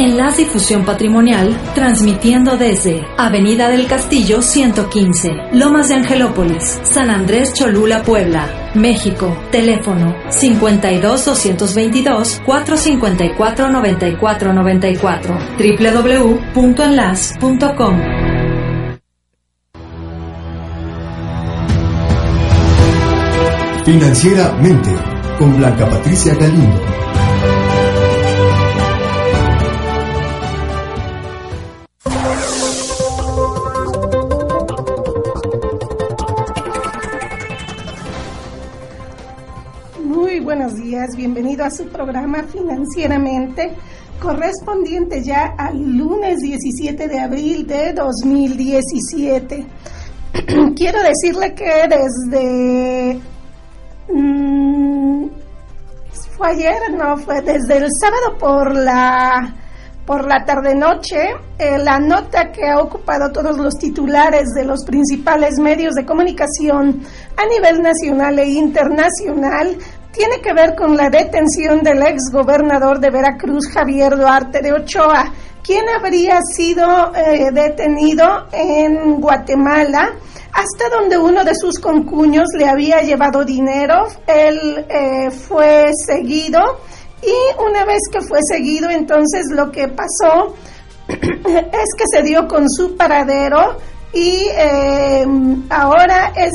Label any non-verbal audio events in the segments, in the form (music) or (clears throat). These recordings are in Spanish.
Enlace Difusión Patrimonial, transmitiendo desde Avenida del Castillo 115, Lomas de Angelópolis, San Andrés Cholula, Puebla, México. Teléfono 52 222 454 9494 www.enlace.com. Financieramente con Blanca Patricia Galindo. Bienvenido a su programa Financieramente, correspondiente ya al lunes 17 de abril de 2017. (clears throat) Quiero decirle que desde... Mm, fue ayer, no, fue desde el sábado por la por la tarde-noche, eh, la nota que ha ocupado todos los titulares de los principales medios de comunicación a nivel nacional e internacional tiene que ver con la detención del ex gobernador de Veracruz, Javier Duarte de Ochoa, quien habría sido eh, detenido en Guatemala, hasta donde uno de sus concuños le había llevado dinero. Él eh, fue seguido y una vez que fue seguido, entonces lo que pasó (clears throat) es que se dio con su paradero y eh, ahora es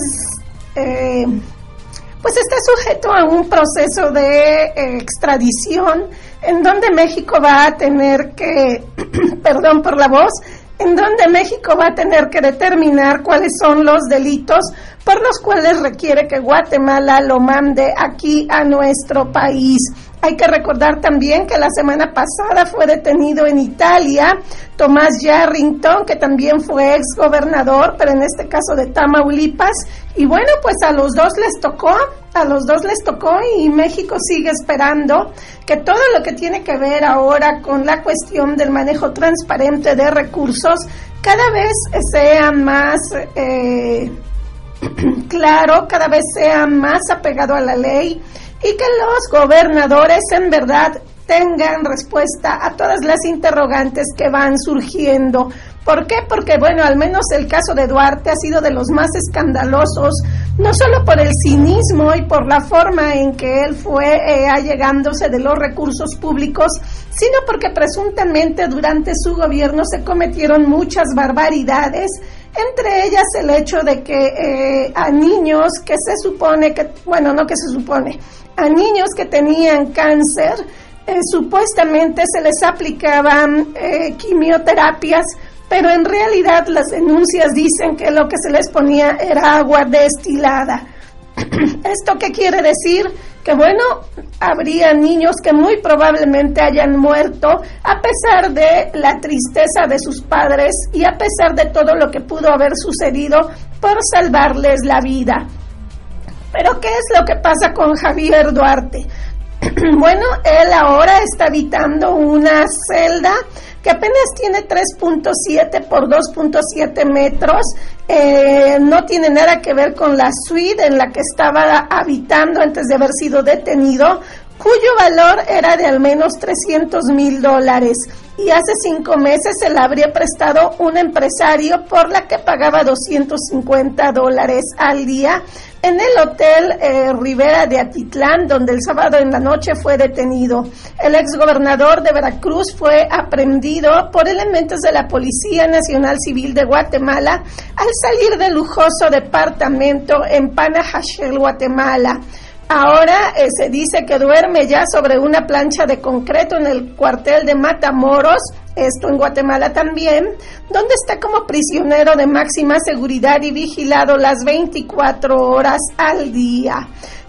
pues está sujeto a un proceso de eh, extradición en donde México va a tener que, (clears throat) perdón por la voz, en donde México va a tener que determinar cuáles son los delitos por los cuales requiere que Guatemala lo mande aquí a nuestro país. Hay que recordar también que la semana pasada fue detenido en Italia Tomás Yarrington, que también fue ex gobernador, pero en este caso de Tamaulipas. Y bueno, pues a los dos les tocó, a los dos les tocó y México sigue esperando que todo lo que tiene que ver ahora con la cuestión del manejo transparente de recursos cada vez sea más... Eh, (clears throat) claro, cada vez sea más apegado a la ley y que los gobernadores en verdad tengan respuesta a todas las interrogantes que van surgiendo. ¿Por qué? Porque, bueno, al menos el caso de Duarte ha sido de los más escandalosos, no solo por el cinismo y por la forma en que él fue eh, allegándose de los recursos públicos, sino porque presuntamente durante su gobierno se cometieron muchas barbaridades entre ellas el hecho de que eh, a niños que se supone que, bueno, no que se supone, a niños que tenían cáncer, eh, supuestamente se les aplicaban eh, quimioterapias, pero en realidad las denuncias dicen que lo que se les ponía era agua destilada. (clears throat) ¿Esto qué quiere decir? Que bueno, habría niños que muy probablemente hayan muerto a pesar de la tristeza de sus padres y a pesar de todo lo que pudo haber sucedido por salvarles la vida. Pero ¿qué es lo que pasa con Javier Duarte? (clears throat) bueno, él ahora está habitando una celda que apenas tiene 3.7 por 2.7 metros, eh, no tiene nada que ver con la suite en la que estaba habitando antes de haber sido detenido, cuyo valor era de al menos 300 mil dólares. Y hace cinco meses se la habría prestado un empresario por la que pagaba 250 dólares al día en el hotel eh, Rivera de Atitlán, donde el sábado en la noche fue detenido. El exgobernador de Veracruz fue aprendido por elementos de la Policía Nacional Civil de Guatemala al salir del lujoso departamento en Panajachel, Guatemala. Ahora eh, se dice que duerme ya sobre una plancha de concreto en el cuartel de Matamoros, esto en Guatemala también, donde está como prisionero de máxima seguridad y vigilado las 24 horas al día.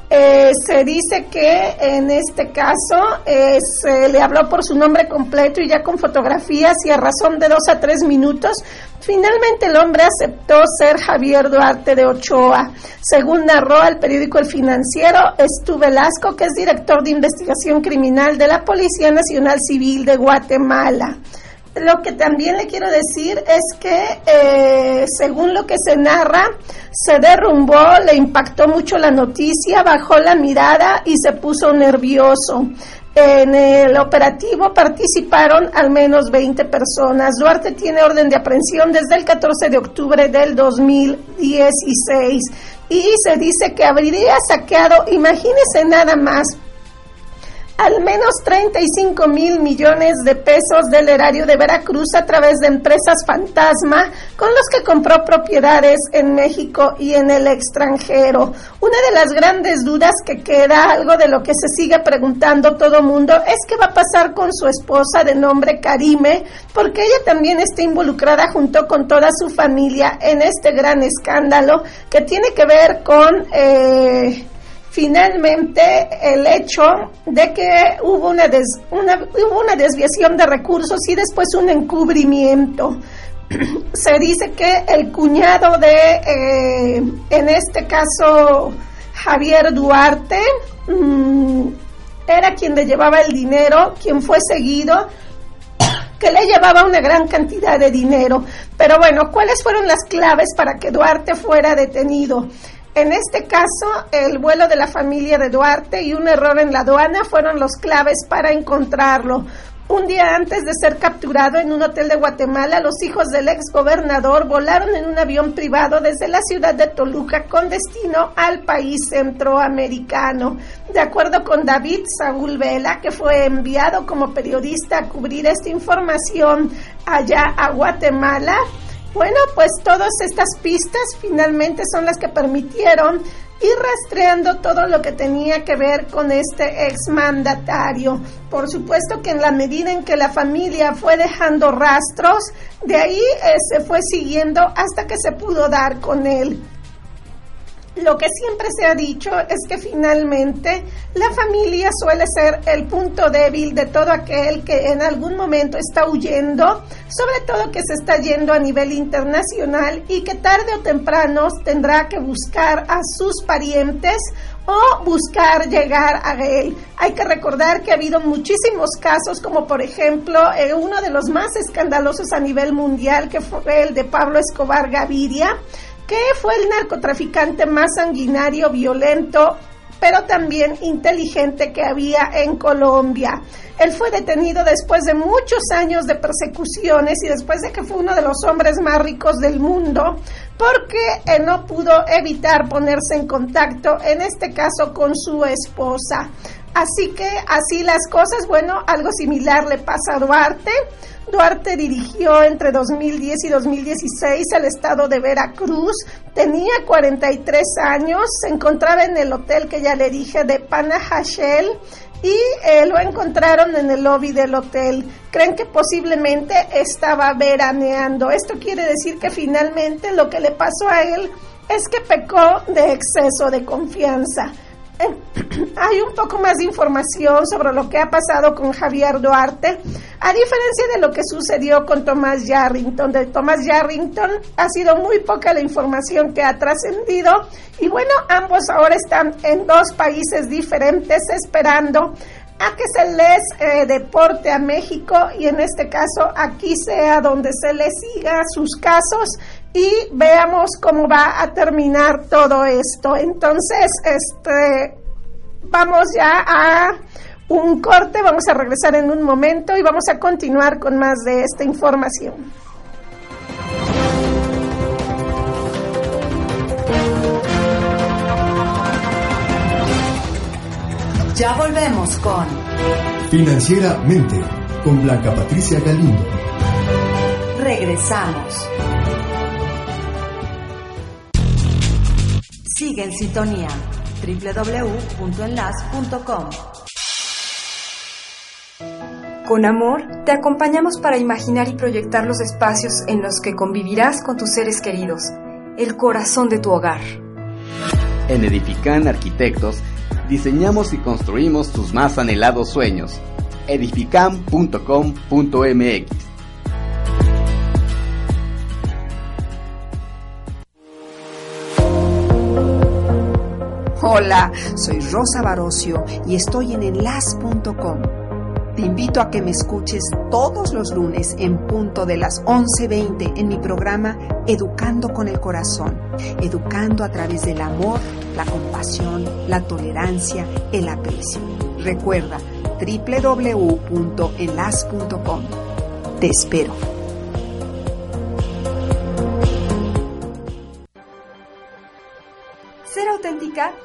Eh, se dice que en este caso eh, se le habló por su nombre completo y ya con fotografías y a razón de dos a tres minutos, finalmente el hombre aceptó ser Javier Duarte de Ochoa. Según narró al periódico El Financiero, Estu Velasco, que es director de investigación criminal de la Policía Nacional Civil de Guatemala lo que también le quiero decir es que, eh, según lo que se narra, se derrumbó, le impactó mucho la noticia, bajó la mirada y se puso nervioso. En el operativo participaron al menos 20 personas. Duarte tiene orden de aprehensión desde el 14 de octubre del 2016 y se dice que habría saqueado, imagínese nada más, al menos 35 mil millones de pesos del erario de Veracruz a través de empresas fantasma con los que compró propiedades en México y en el extranjero. Una de las grandes dudas que queda, algo de lo que se sigue preguntando todo mundo, es qué va a pasar con su esposa de nombre Karime, porque ella también está involucrada junto con toda su familia en este gran escándalo que tiene que ver con... Eh, finalmente el hecho de que hubo una, desviación de recursos y después un encubrimiento. (clears throat) Se dice que el cuñado de, eh, en este caso, Javier Duarte, mm, era quien le llevaba el dinero, quien fue seguido, (clears throat) que le llevaba una gran cantidad de dinero. Pero bueno, ¿cuáles fueron las claves para que Duarte fuera detenido? En este caso, el vuelo de la familia de Duarte y un error en la aduana fueron los claves para encontrarlo. Un día antes de ser capturado en un hotel de Guatemala, los hijos del ex gobernador volaron en un avión privado desde la ciudad de Toluca con destino al país centroamericano. De acuerdo con David Saúl Vela, que fue enviado como periodista a cubrir esta información allá a Guatemala, bueno, pues todas estas pistas finalmente son las que permitieron ir rastreando todo lo que tenía que ver con este exmandatario. Por supuesto que en la medida en que la familia fue dejando rastros, de ahí eh, se fue siguiendo hasta que se pudo dar con él lo que siempre se ha dicho es que finalmente la familia suele ser el punto débil de todo aquel que en algún momento está huyendo, sobre todo que se está yendo a nivel internacional y que tarde o temprano tendrá que buscar a sus parientes o buscar llegar a él. Hay que recordar que ha habido muchísimos casos, como por ejemplo eh, uno de los más escandalosos a nivel mundial, que fue el de Pablo Escobar Gaviria, que fue el narcotraficante más sanguinario, violento, pero también inteligente que había en Colombia. Él fue detenido después de muchos años de persecuciones y después de que fue uno de los hombres más ricos del mundo, porque no pudo evitar ponerse en contacto, en este caso con su esposa. Así que así las cosas, bueno, algo similar le pasa a Duarte. Duarte dirigió entre 2010 y 2016 el estado de Veracruz, tenía 43 años, se encontraba en el hotel que ya le dije de Panajachel y eh, lo encontraron en el lobby del hotel. Creen que posiblemente estaba veraneando. Esto quiere decir que finalmente lo que le pasó a él es que pecó de exceso de confianza. (coughs) hay un poco más de información sobre lo que ha pasado con Javier Duarte, a diferencia de lo que sucedió con Tomás Yarrington. De Tomás Yarrington ha sido muy poca la información que ha trascendido y bueno, ambos ahora están en dos países diferentes esperando a que se les eh, deporte a México y en este caso aquí sea donde se les siga sus casos y veamos cómo va a terminar todo esto. Entonces, este, vamos ya a un corte, vamos a regresar en un momento y vamos a continuar con más de esta información. Ya volvemos con Financieramente con Blanca Patricia Galindo. Regresamos. Sigue en sintonía www.enlace.com. Con amor, te acompañamos para imaginar y proyectar los espacios en los que convivirás con tus seres queridos, el corazón de tu hogar. En Edifican Arquitectos, diseñamos y construimos tus más anhelados sueños. edifican.com.mx Hola, soy Rosa Barocio y estoy en enlace.com. Te invito a que me escuches todos los lunes en punto de las 11.20 en mi programa Educando con el Corazón, educando a través del amor, la compasión, la tolerancia, el aprecio. Recuerda, www.enlace.com. Te espero.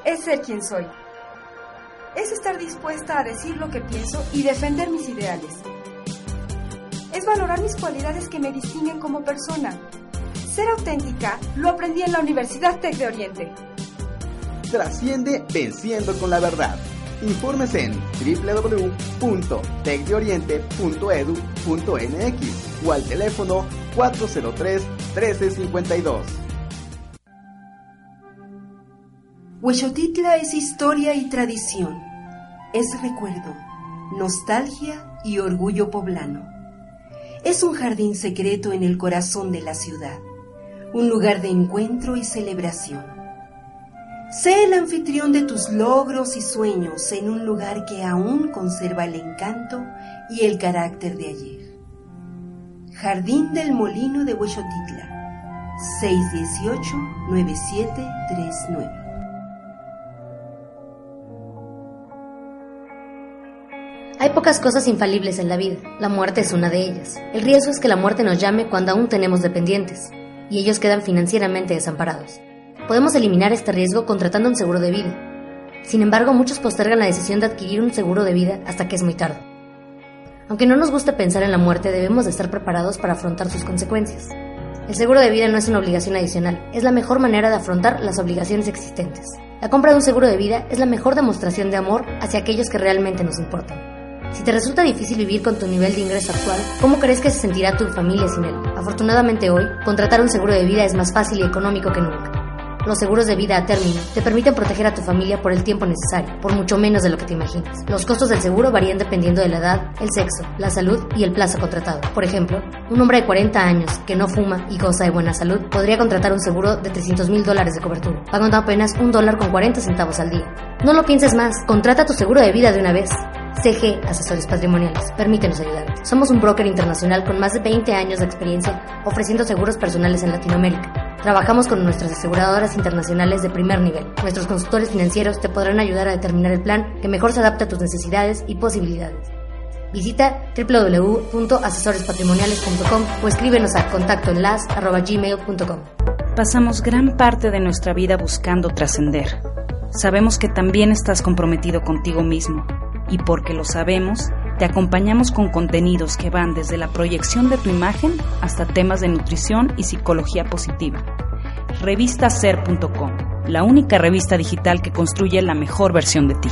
Es ser quien soy. Es estar dispuesta a decir lo que pienso y defender mis ideales. Es valorar mis cualidades que me distinguen como persona. Ser auténtica lo aprendí en la Universidad Tec de Oriente. Trasciende venciendo con la verdad. Informes en www.tecdeoriente.edu.mx o al teléfono 403 1352. Huexotitla es historia y tradición, es recuerdo, nostalgia y orgullo poblano. Es un jardín secreto en el corazón de la ciudad, un lugar de encuentro y celebración. Sé el anfitrión de tus logros y sueños en un lugar que aún conserva el encanto y el carácter de ayer. Jardín del Molino de Huexotitla, 618-9739. Hay pocas cosas infalibles en la vida, la muerte es una de ellas. El riesgo es que la muerte nos llame cuando aún tenemos dependientes, y ellos quedan financieramente desamparados. Podemos eliminar este riesgo contratando un seguro de vida. Sin embargo, muchos postergan la decisión de adquirir un seguro de vida hasta que es muy tarde. Aunque no nos guste pensar en la muerte, debemos de estar preparados para afrontar sus consecuencias. El seguro de vida no es una obligación adicional, es la mejor manera de afrontar las obligaciones existentes. La compra de un seguro de vida es la mejor demostración de amor hacia aquellos que realmente nos importan. Si te resulta difícil vivir con tu nivel de ingreso actual, ¿cómo crees que se sentirá tu familia sin él? Afortunadamente hoy, contratar un seguro de vida es más fácil y económico que nunca. Los seguros de vida a término te permiten proteger a tu familia por el tiempo necesario, por mucho menos de lo que te imaginas. Los costos del seguro varían dependiendo de la edad, el sexo, la salud y el plazo contratado. Por ejemplo, un hombre de 40 años que no fuma y goza de buena salud podría contratar un seguro de 300 mil dólares de cobertura, pagando apenas un dólar con 40 centavos al día. No lo pienses más, contrata tu seguro de vida de una vez. CG Asesores Patrimoniales. Permítenos ayudarte. Somos un broker internacional con más de 20 años de experiencia ofreciendo seguros personales en Latinoamérica. Trabajamos con nuestras aseguradoras internacionales de primer nivel. Nuestros consultores financieros te podrán ayudar a determinar el plan que mejor se adapte a tus necesidades y posibilidades. Visita www.asesorespatrimoniales.com o escríbenos a contactoenlace.gmail.com. Pasamos gran parte de nuestra vida buscando trascender. Sabemos que también estás comprometido contigo mismo y porque lo sabemos, te acompañamos con contenidos que van desde la proyección de tu imagen hasta temas de nutrición y psicología positiva. Revistaser.com, la única revista digital que construye la mejor versión de ti.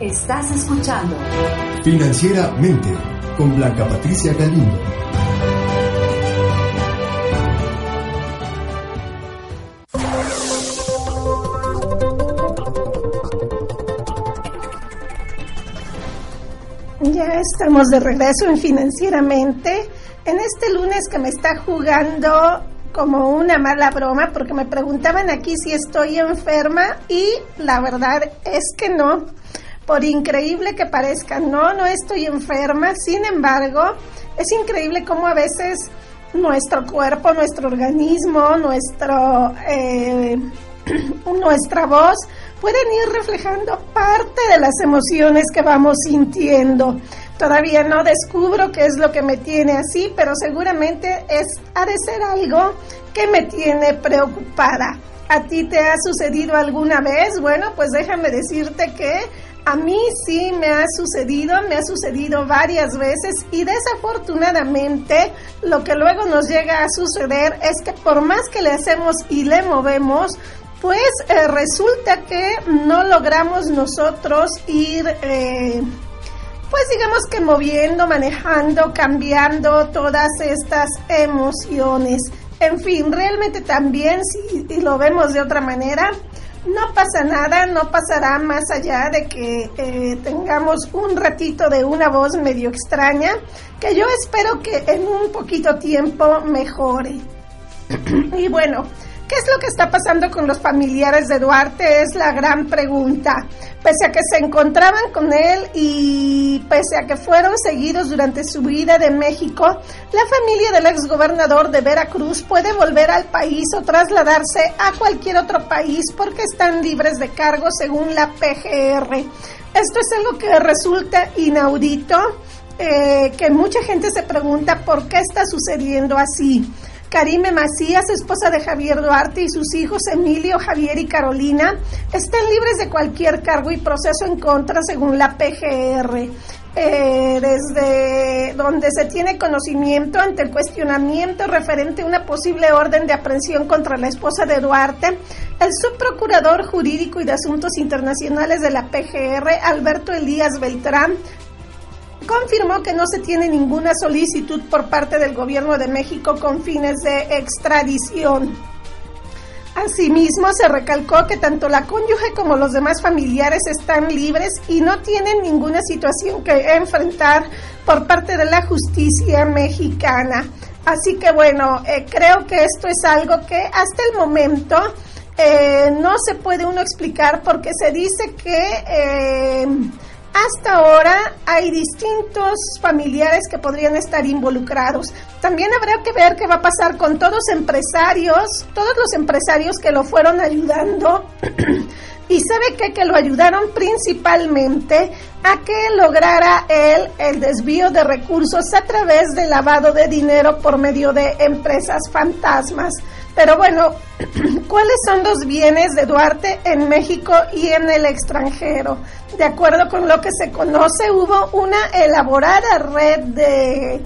Estás escuchando Financieramente con Blanca Patricia Galindo. Ya estamos de regreso en Financieramente. En este lunes que me está jugando como una mala broma porque me preguntaban aquí si estoy enferma y la verdad es que no. Por increíble que parezca, no, no estoy enferma. Sin embargo, es increíble cómo a veces nuestro cuerpo, nuestro organismo, nuestro, eh, (clears throat) nuestra voz pueden ir reflejando parte de las emociones que vamos sintiendo. Todavía no descubro qué es lo que me tiene así, pero seguramente es ha de ser algo que me tiene preocupada. ¿A ti te ha sucedido alguna vez? Bueno, pues déjame decirte que a mí sí me ha sucedido, me ha sucedido varias veces y desafortunadamente lo que luego nos llega a suceder es que por más que le hacemos y le movemos, pues eh, resulta que no logramos nosotros ir, eh, pues digamos que moviendo, manejando, cambiando todas estas emociones. En fin, realmente también si lo vemos de otra manera, no pasa nada, no pasará más allá de que eh, tengamos un ratito de una voz medio extraña, que yo espero que en un poquito tiempo mejore. (clears throat) y bueno, ¿Qué es lo que está pasando con los familiares de Duarte? Es la gran pregunta. Pese a que se encontraban con él y pese a que fueron seguidos durante su vida de México, la familia del exgobernador de Veracruz puede volver al país o trasladarse a cualquier otro país porque están libres de cargo según la PGR. Esto es algo que resulta inaudito, eh, que mucha gente se pregunta por qué está sucediendo así. Karime Macías, esposa de Javier Duarte, y sus hijos Emilio, Javier y Carolina están libres de cualquier cargo y proceso en contra según la PGR. Eh, desde donde se tiene conocimiento ante el cuestionamiento referente a una posible orden de aprehensión contra la esposa de Duarte, el subprocurador jurídico y de asuntos internacionales de la PGR, Alberto Elías Beltrán, confirmó que no se tiene ninguna solicitud por parte del gobierno de México con fines de extradición. Asimismo, se recalcó que tanto la cónyuge como los demás familiares están libres y no tienen ninguna situación que enfrentar por parte de la justicia mexicana. Así que bueno, eh, creo que esto es algo que hasta el momento eh, no se puede uno explicar porque se dice que... Eh, hasta ahora hay distintos familiares que podrían estar involucrados. También habrá que ver qué va a pasar con todos los empresarios, todos los empresarios que lo fueron ayudando. (clears throat) y sabe qué? que lo ayudaron principalmente a que lograra él el desvío de recursos a través del lavado de dinero por medio de empresas fantasmas. Pero bueno, (clears throat) ¿cuáles son los bienes de Duarte en México y en el extranjero? De acuerdo con lo que se conoce, hubo una elaborada red de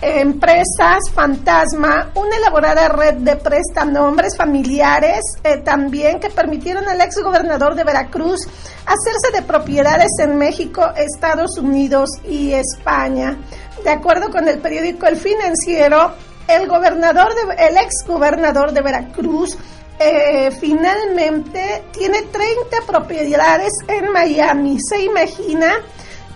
empresas fantasma, una elaborada red de prestanombres familiares eh, también que permitieron al ex gobernador de Veracruz hacerse de propiedades en México, Estados Unidos y España. De acuerdo con el periódico El Financiero, el gobernador de, el ex gobernador de Veracruz eh, finalmente tiene 30 propiedades en Miami. Se imagina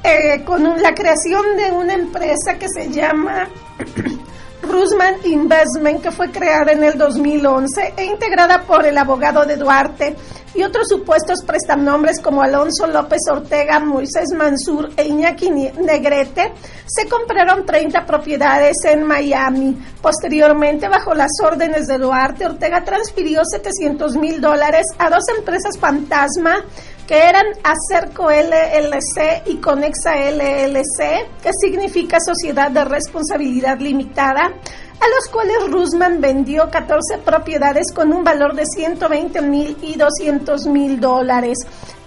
eh, con la creación de una empresa que se llama (clears throat) Rusman Investment, que fue creada en el 2011 e integrada por el abogado de Duarte y otros supuestos prestanombres como Alonso López Ortega, Moisés Mansur e Iñaki Negrete, se compraron 30 propiedades en Miami. Posteriormente, bajo las órdenes de Duarte, Ortega transfirió 700 mil dólares a dos empresas fantasma que eran Acerco LLC y Conexa LLC, que significa Sociedad de Responsabilidad Limitada, a los cuales Rusman vendió 14 propiedades con un valor de 120 mil y 200 mil dólares.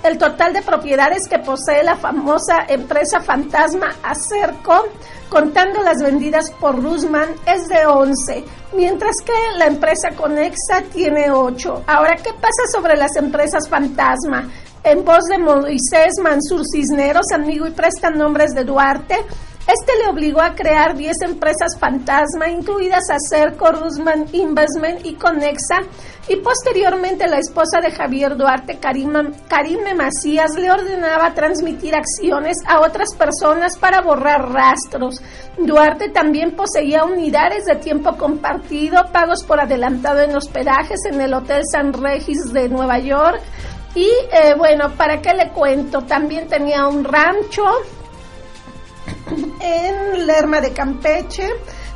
El total de propiedades que posee la famosa empresa fantasma Acerco, contando las vendidas por Rusman, es de 11, mientras que la empresa Conexa tiene 8. Ahora, ¿qué pasa sobre las empresas fantasma? En voz de Moisés Mansur Cisneros, amigo y prestan nombres de Duarte, este le obligó a crear 10 empresas fantasma, incluidas Acerco, Rusman Investment y Conexa, y posteriormente la esposa de Javier Duarte, Karime Macías, le ordenaba transmitir acciones a otras personas para borrar rastros. Duarte también poseía unidades de tiempo compartido, pagos por adelantado en hospedajes en el Hotel San Regis de Nueva York, y eh, bueno, ¿para qué le cuento? También tenía un rancho (coughs) en Lerma de Campeche.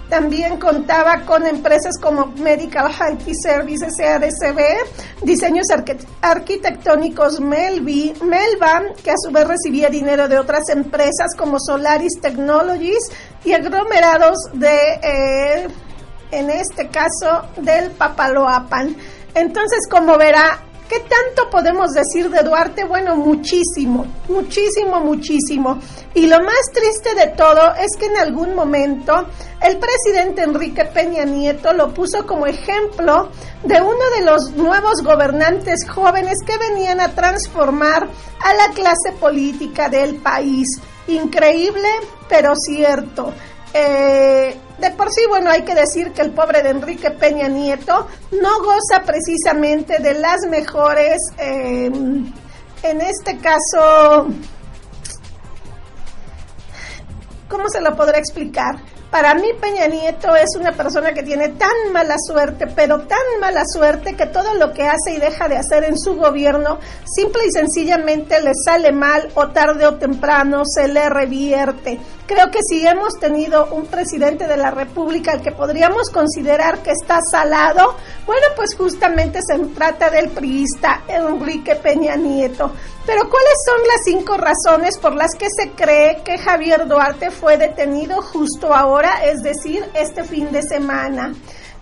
También contaba con empresas como Medical Health Services, ADCB, diseños arquitectónicos Melvi, Melba, que a su vez recibía dinero de otras empresas como Solaris Technologies y aglomerados de, eh, en este caso, del Papaloapan. Entonces, como verá, ¿Qué tanto podemos decir de Duarte? Bueno, muchísimo, muchísimo, muchísimo. Y lo más triste de todo es que en algún momento el presidente Enrique Peña Nieto lo puso como ejemplo de uno de los nuevos gobernantes jóvenes que venían a transformar a la clase política del país. Increíble, pero cierto. Eh, de por sí, bueno, hay que decir que el pobre de Enrique Peña Nieto no goza precisamente de las mejores, em, en este caso, ¿cómo se lo podrá explicar? Para mí Peña Nieto es una persona que tiene tan mala suerte, pero tan mala suerte que todo lo que hace y deja de hacer en su gobierno simple y sencillamente le sale mal o tarde o temprano se le revierte. Creo que si hemos tenido un presidente de la República al que podríamos considerar que está salado, bueno, pues justamente se trata del priista Enrique Peña Nieto. Pero ¿cuáles son las cinco razones por las que se cree que Javier Duarte fue detenido justo ahora, es decir, este fin de semana?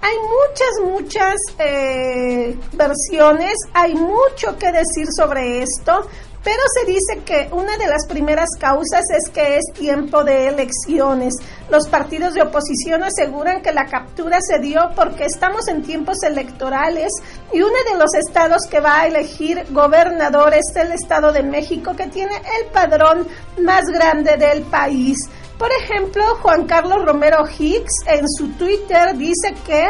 Hay muchas, muchas eh, versiones, hay mucho que decir sobre esto. Pero se dice que una de las primeras causas es que es tiempo de elecciones. Los partidos de oposición aseguran que la captura se dio porque estamos en tiempos electorales y uno de los estados que va a elegir gobernador es el Estado de México que tiene el padrón más grande del país. Por ejemplo, Juan Carlos Romero Hicks en su Twitter dice que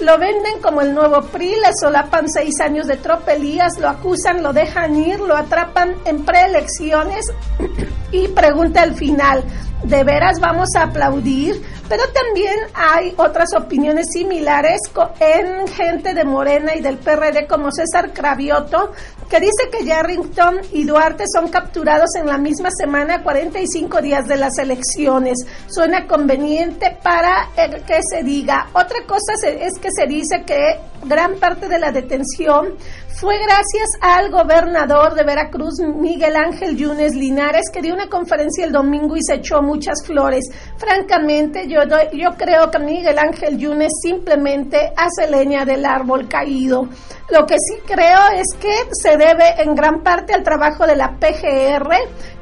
lo venden como el nuevo PRI, le solapan seis años de tropelías, lo acusan, lo dejan ir, lo atrapan en preelecciones (clears throat) y pregunta al final, ¿de veras vamos a aplaudir? Pero también hay otras opiniones similares en gente de Morena y del PRD como César Cravioto, que dice que Yarrington y Duarte son capturados en la misma semana, 45 días de las elecciones. Suena conveniente para que se diga. Otra cosa es que se dice que gran parte de la detención fue gracias al gobernador de Veracruz, Miguel Ángel Yunes Linares, que dio una conferencia el domingo y se echó muchas flores. Francamente, yo, yo creo que Miguel Ángel Yunes simplemente hace leña del árbol caído. Lo que sí creo es que se debe en gran parte al trabajo de la PGR,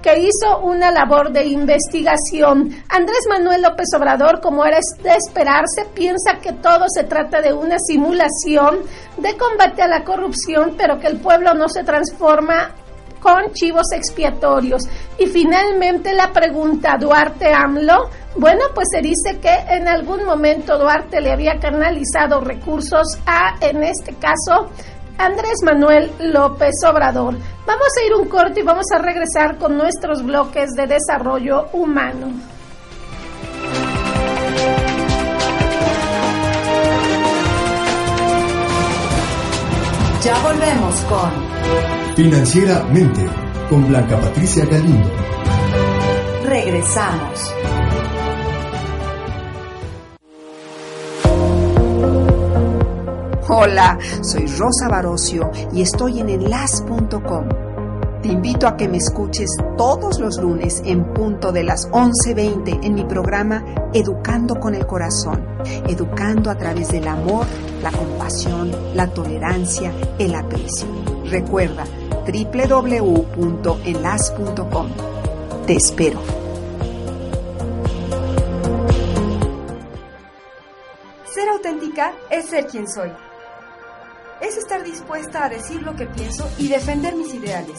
que hizo una labor de investigación. Andrés Manuel López Obrador, como era de esperarse, piensa que todo se trata de una simulación de combate a la corrupción, pero que el pueblo no se transforma con chivos expiatorios. Y finalmente la pregunta Duarte AMLO, bueno, pues se dice que en algún momento Duarte le había canalizado recursos a, en este caso, Andrés Manuel López Obrador. Vamos a ir un corte y vamos a regresar con nuestros bloques de desarrollo humano. Ya volvemos con Financieramente con Blanca Patricia Galindo. Regresamos. Hola, soy Rosa Barocio y estoy en enlas.com. Te invito a que me escuches todos los lunes en punto de las 11.20 en mi programa Educando con el Corazón, educando a través del amor, la compasión, la tolerancia, el aprecio. Recuerda www.enlas.com. Te espero. Ser auténtica es ser quien soy es estar dispuesta a decir lo que pienso y defender mis ideales.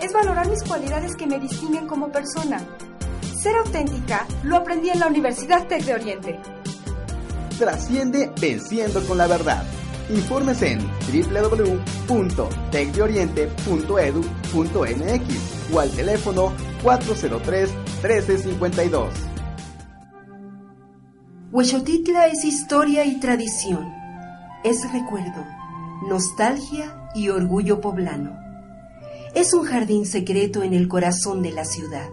Es valorar mis cualidades que me distinguen como persona. Ser auténtica lo aprendí en la Universidad Tec de Oriente. Trasciende venciendo con la verdad. Informes en www.tecdeoriente.edu.mx o al teléfono 403 1352. Huechotitla es historia y tradición es recuerdo, nostalgia y orgullo poblano. Es un jardín secreto en el corazón de la ciudad,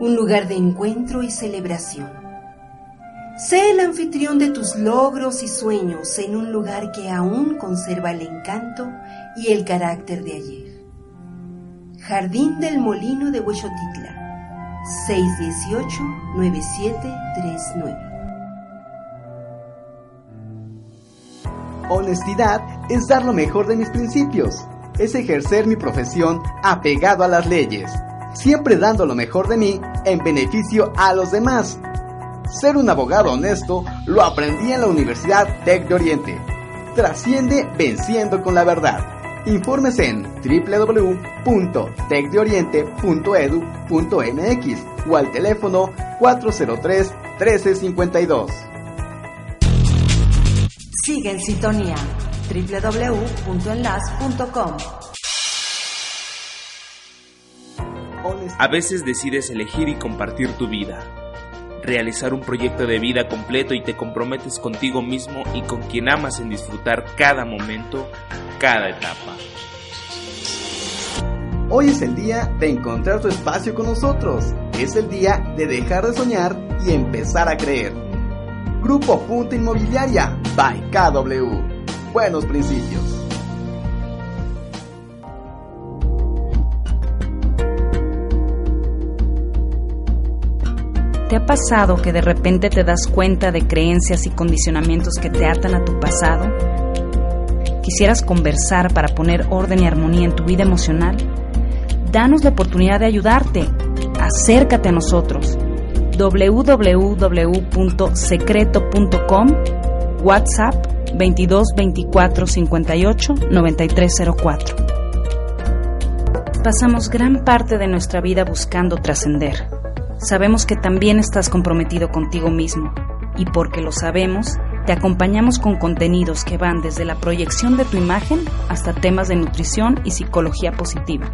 un lugar de encuentro y celebración. Sé el anfitrión de tus logros y sueños en un lugar que aún conserva el encanto y el carácter de ayer. Jardín del Molino de Huechotitla, 618-9739. Honestidad es dar lo mejor de mis principios, es ejercer mi profesión apegado a las leyes, siempre dando lo mejor de mí en beneficio a los demás. Ser un abogado honesto lo aprendí en la Universidad Tec de Oriente. Trasciende venciendo con la verdad. Informes en www.tecdeoriente.edu.mx o al teléfono 403 1352. Sigue en sintonía www.enlas.com. A veces decides elegir y compartir tu vida. realizar un proyecto de vida completo y te comprometes contigo mismo y con quien amas en disfrutar cada momento, cada etapa. Hoy es el día de encontrar tu espacio con nosotros. Es el día de dejar de soñar y empezar a creer. Grupo Punta Inmobiliaria by KW. Buenos principios. ¿Te ha pasado que de repente te das cuenta de creencias y condicionamientos que te atan a tu pasado? ¿Quisieras conversar para poner orden y armonía en tu vida emocional? Danos la oportunidad de ayudarte. Acércate a nosotros. www.secreto.com WhatsApp 22 24 58 9304. Pasamos gran parte de nuestra vida buscando trascender. Sabemos que también estás comprometido contigo mismo y porque lo sabemos, te acompañamos con contenidos que van desde la proyección de tu imagen hasta temas de nutrición y psicología positiva.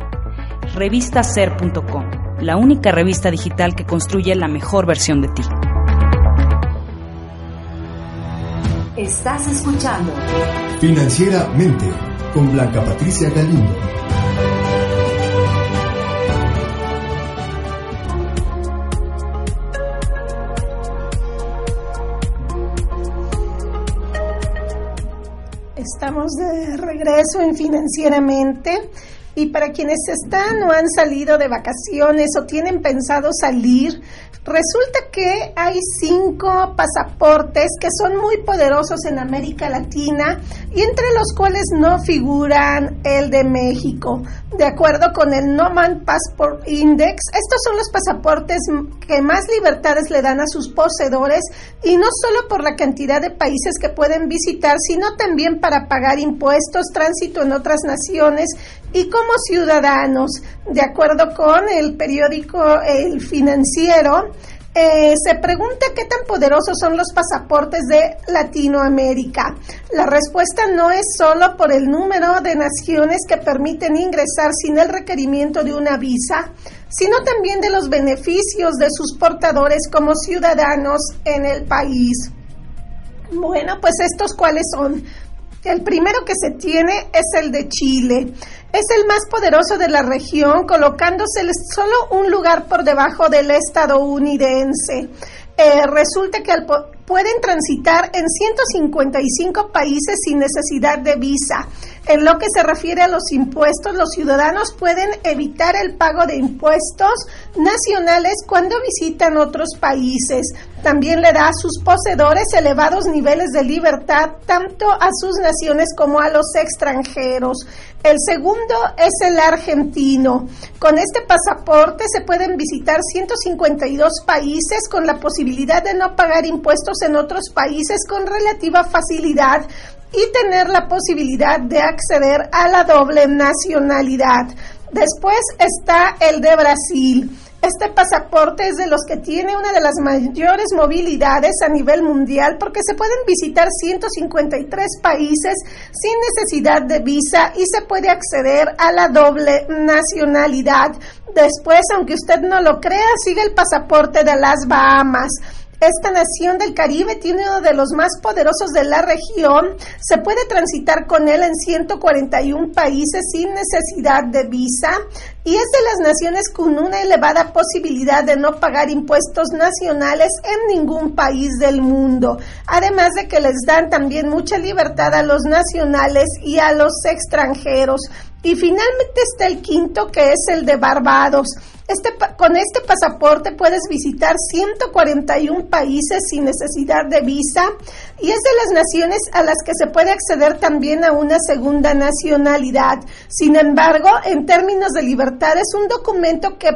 Revistaser.com, la única revista digital que construye la mejor versión de ti. Estás escuchando Financieramente con Blanca Patricia Galindo. Estamos de regreso en Financieramente y para quienes están o han salido de vacaciones o tienen pensado salir, Resulta que hay cinco pasaportes que son muy poderosos en América Latina y entre los cuales no figuran el de México. De acuerdo con el Noman Passport Index, estos son los pasaportes que más libertades le dan a sus poseedores y no solo por la cantidad de países que pueden visitar, sino también para pagar impuestos, tránsito en otras naciones y como ciudadanos, de acuerdo con el periódico El Financiero, eh, se pregunta qué tan poderosos son los pasaportes de Latinoamérica. La respuesta no es solo por el número de naciones que permiten ingresar sin el requerimiento de una visa, sino también de los beneficios de sus portadores como ciudadanos en el país. Bueno, pues estos cuáles son. El primero que se tiene es el de Chile. Es el más poderoso de la región, colocándose solo un lugar por debajo del estadounidense. Eh, resulta que pueden transitar en 155 países sin necesidad de visa. En lo que se refiere a los impuestos, los ciudadanos pueden evitar el pago de impuestos nacionales cuando visitan otros países. También le da a sus poseedores elevados niveles de libertad tanto a sus naciones como a los extranjeros. El segundo es el argentino. Con este pasaporte se pueden visitar 152 países con la posibilidad de no pagar impuestos en otros países con relativa facilidad y tener la posibilidad de acceder a la doble nacionalidad. Después está el de Brasil. Este pasaporte es de los que tiene una de las mayores movilidades a nivel mundial porque se pueden visitar 153 países sin necesidad de visa y se puede acceder a la doble nacionalidad. Después, aunque usted no lo crea, sigue el pasaporte de las Bahamas. Esta nación del Caribe tiene uno de los más poderosos de la región. Se puede transitar con él en 141 países sin necesidad de visa y es de las naciones con una elevada posibilidad de no pagar impuestos nacionales en ningún país del mundo. Además de que les dan también mucha libertad a los nacionales y a los extranjeros. Y finalmente está el quinto que es el de Barbados. Este, con este pasaporte puedes visitar 141 países sin necesidad de visa y es de las naciones a las que se puede acceder también a una segunda nacionalidad. Sin embargo, en términos de libertad es un documento que,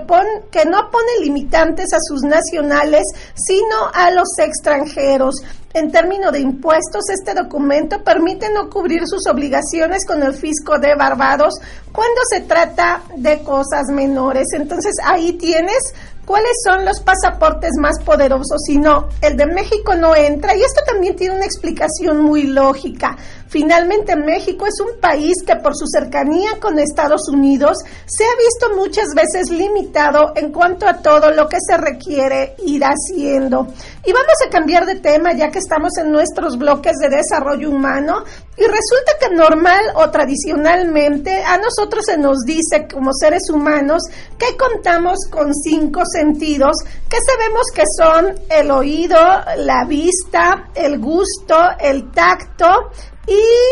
que no pone limitantes a sus nacionales, sino a los extranjeros. En términos de impuestos, este documento permite no cubrir sus obligaciones con el fisco de Barbados cuando se trata de cosas menores. Entonces ahí tienes cuáles son los pasaportes más poderosos, si no, el de México no entra. Y esto también tiene una explicación muy lógica. Finalmente México es un país que por su cercanía con Estados Unidos se ha visto muchas veces limitado en cuanto a todo lo que se requiere ir haciendo. Y vamos a cambiar de tema ya que estamos en nuestros bloques de desarrollo humano y resulta que normal o tradicionalmente a nosotros se nos dice como seres humanos que contamos con cinco sentidos que sabemos que son el oído, la vista, el gusto, el tacto y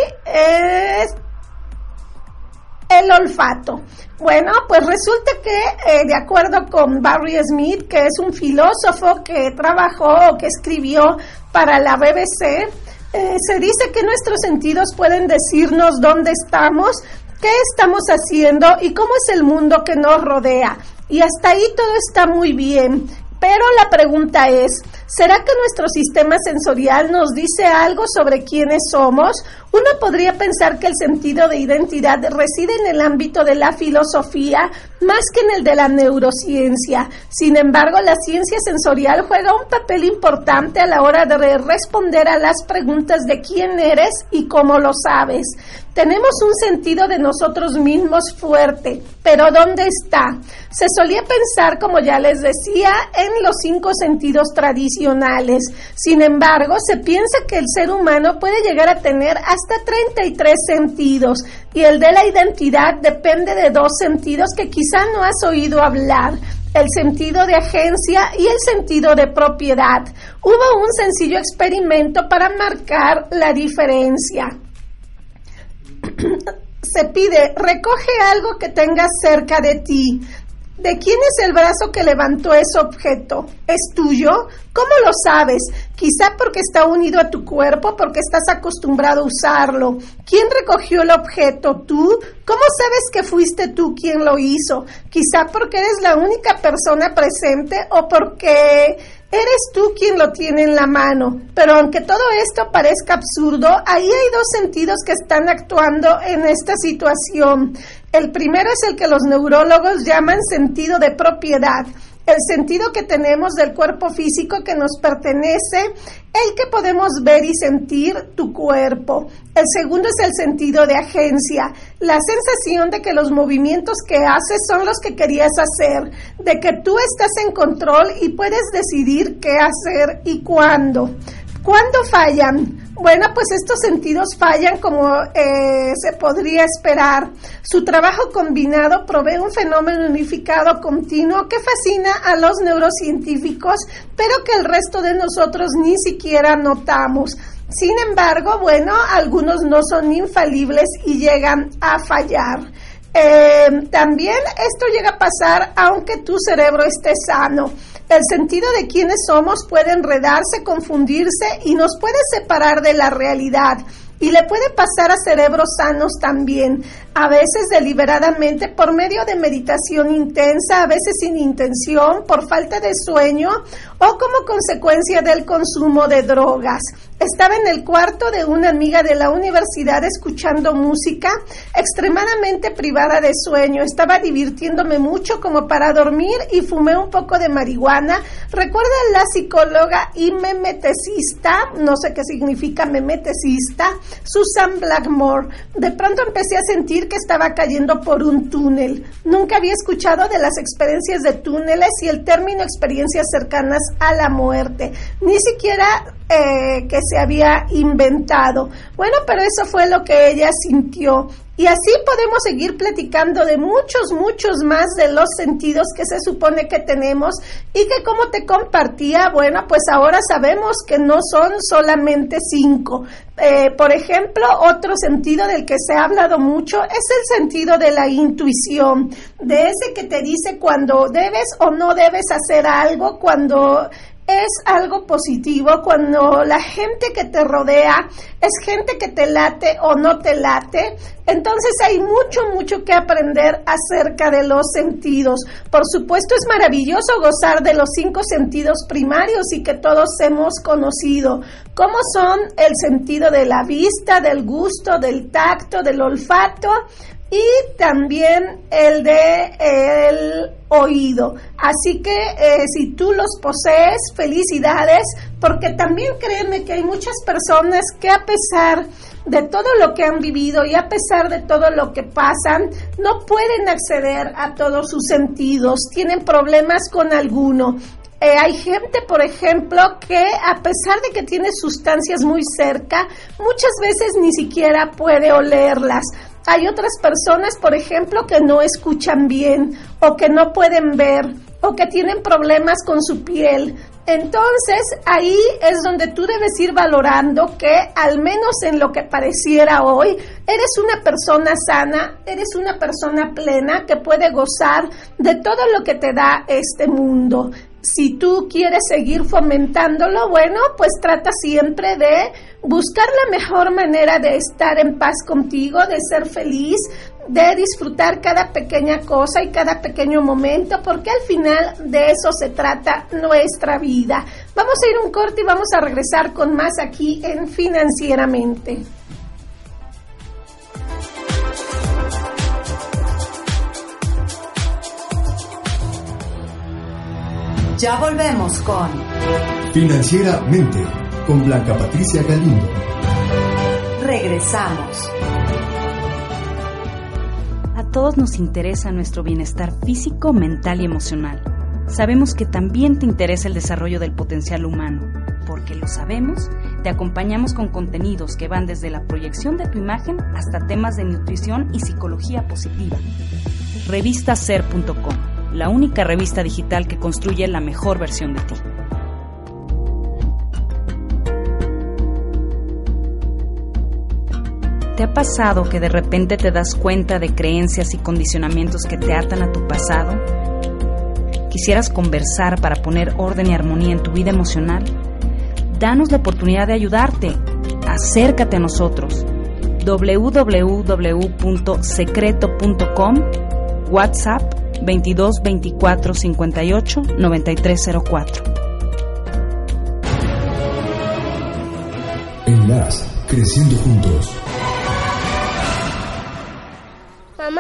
el olfato. Bueno, pues resulta que eh, de acuerdo con Barry Smith, que es un filósofo que trabajó que escribió para la BBC, eh, se dice que nuestros sentidos pueden decirnos dónde estamos, qué estamos haciendo y cómo es el mundo que nos rodea. Y hasta ahí todo está muy bien. Pero la pregunta es, ¿será que nuestro sistema sensorial nos dice algo sobre quiénes somos? Uno podría pensar que el sentido de identidad reside en el ámbito de la filosofía más que en el de la neurociencia. Sin embargo, la ciencia sensorial juega un papel importante a la hora de responder a las preguntas de quién eres y cómo lo sabes. Tenemos un sentido de nosotros mismos fuerte, pero ¿dónde está? Se solía pensar, como ya les decía, en los cinco sentidos tradicionales. Sin embargo, se piensa que el ser humano puede llegar a tener hasta 33 sentidos y el de la identidad depende de dos sentidos que quizá no has oído hablar el sentido de agencia y el sentido de propiedad. Hubo un sencillo experimento para marcar la diferencia. (clears throat) Se pide, recoge algo que tengas cerca de ti. ¿De quién es el brazo que levantó ese objeto? ¿Es tuyo? ¿Cómo lo sabes? Quizá porque está unido a tu cuerpo, porque estás acostumbrado a usarlo. ¿Quién recogió el objeto? ¿Tú? ¿Cómo sabes que fuiste tú quien lo hizo? Quizá porque eres la única persona presente o porque Eres tú quien lo tiene en la mano, pero aunque todo esto parezca absurdo, ahí hay dos sentidos que están actuando en esta situación. El primero es el que los neurólogos llaman sentido de propiedad el sentido que tenemos del cuerpo físico que nos pertenece, el que podemos ver y sentir tu cuerpo. El segundo es el sentido de agencia, la sensación de que los movimientos que haces son los que querías hacer, de que tú estás en control y puedes decidir qué hacer y cuándo. ¿Cuándo fallan? Bueno, pues estos sentidos fallan como eh, se podría esperar. Su trabajo combinado provee un fenómeno unificado continuo que fascina a los neurocientíficos, pero que el resto de nosotros ni siquiera notamos. Sin embargo, bueno, algunos no son infalibles y llegan a fallar. Eh, también esto llega a pasar aunque tu cerebro esté sano. El sentido de quiénes somos puede enredarse, confundirse y nos puede separar de la realidad. Y le puede pasar a cerebros sanos también, a veces deliberadamente por medio de meditación intensa, a veces sin intención, por falta de sueño o como consecuencia del consumo de drogas. Estaba en el cuarto de una amiga de la universidad escuchando música, extremadamente privada de sueño. Estaba divirtiéndome mucho como para dormir y fumé un poco de marihuana. Recuerda la psicóloga y memetecista, no sé qué significa memetecista, Susan Blackmore. De pronto empecé a sentir que estaba cayendo por un túnel. Nunca había escuchado de las experiencias de túneles y el término experiencias cercanas a la muerte. Ni siquiera eh, que había inventado. Bueno, pero eso fue lo que ella sintió. Y así podemos seguir platicando de muchos, muchos más de los sentidos que se supone que tenemos y que como te compartía, bueno, pues ahora sabemos que no son solamente cinco. Eh, por ejemplo, otro sentido del que se ha hablado mucho es el sentido de la intuición, de ese que te dice cuando debes o no debes hacer algo, cuando es algo positivo cuando la gente que te rodea es gente que te late o no te late. Entonces hay mucho, mucho que aprender acerca de los sentidos. Por supuesto es maravilloso gozar de los cinco sentidos primarios y que todos hemos conocido, como son el sentido de la vista, del gusto, del tacto, del olfato, y también el de el oído. Así que eh, si tú los posees, felicidades, porque también créeme que hay muchas personas que a pesar de todo lo que han vivido y a pesar de todo lo que pasan, no pueden acceder a todos sus sentidos, tienen problemas con alguno. Eh, hay gente, por ejemplo, que a pesar de que tiene sustancias muy cerca, muchas veces ni siquiera puede olerlas. Hay otras personas, por ejemplo, que no escuchan bien o que no pueden ver o que tienen problemas con su piel. Entonces ahí es donde tú debes ir valorando que al menos en lo que pareciera hoy, eres una persona sana, eres una persona plena que puede gozar de todo lo que te da este mundo. Si tú quieres seguir fomentándolo, bueno, pues trata siempre de buscar la mejor manera de estar en paz contigo, de ser feliz, de disfrutar cada pequeña cosa y cada pequeño momento, porque al final de eso se trata nuestra vida. Vamos a ir un corte y vamos a regresar con más aquí en Financieramente. Ya volvemos con Financieramente con Blanca Patricia Galindo. Regresamos. A todos nos interesa nuestro bienestar físico, mental y emocional. Sabemos que también te interesa el desarrollo del potencial humano. Porque lo sabemos, te acompañamos con contenidos que van desde la proyección de tu imagen hasta temas de nutrición y psicología positiva. Revistaser.com, la única revista digital que construye la mejor versión de ti. ¿Te ha pasado que de repente te das cuenta de creencias y condicionamientos que te atan a tu pasado? ¿Quisieras conversar para poner orden y armonía en tu vida emocional? Danos la oportunidad de ayudarte. Acércate a nosotros. www.secreto.com WhatsApp 22 24 58 9304 Enlace, creciendo juntos.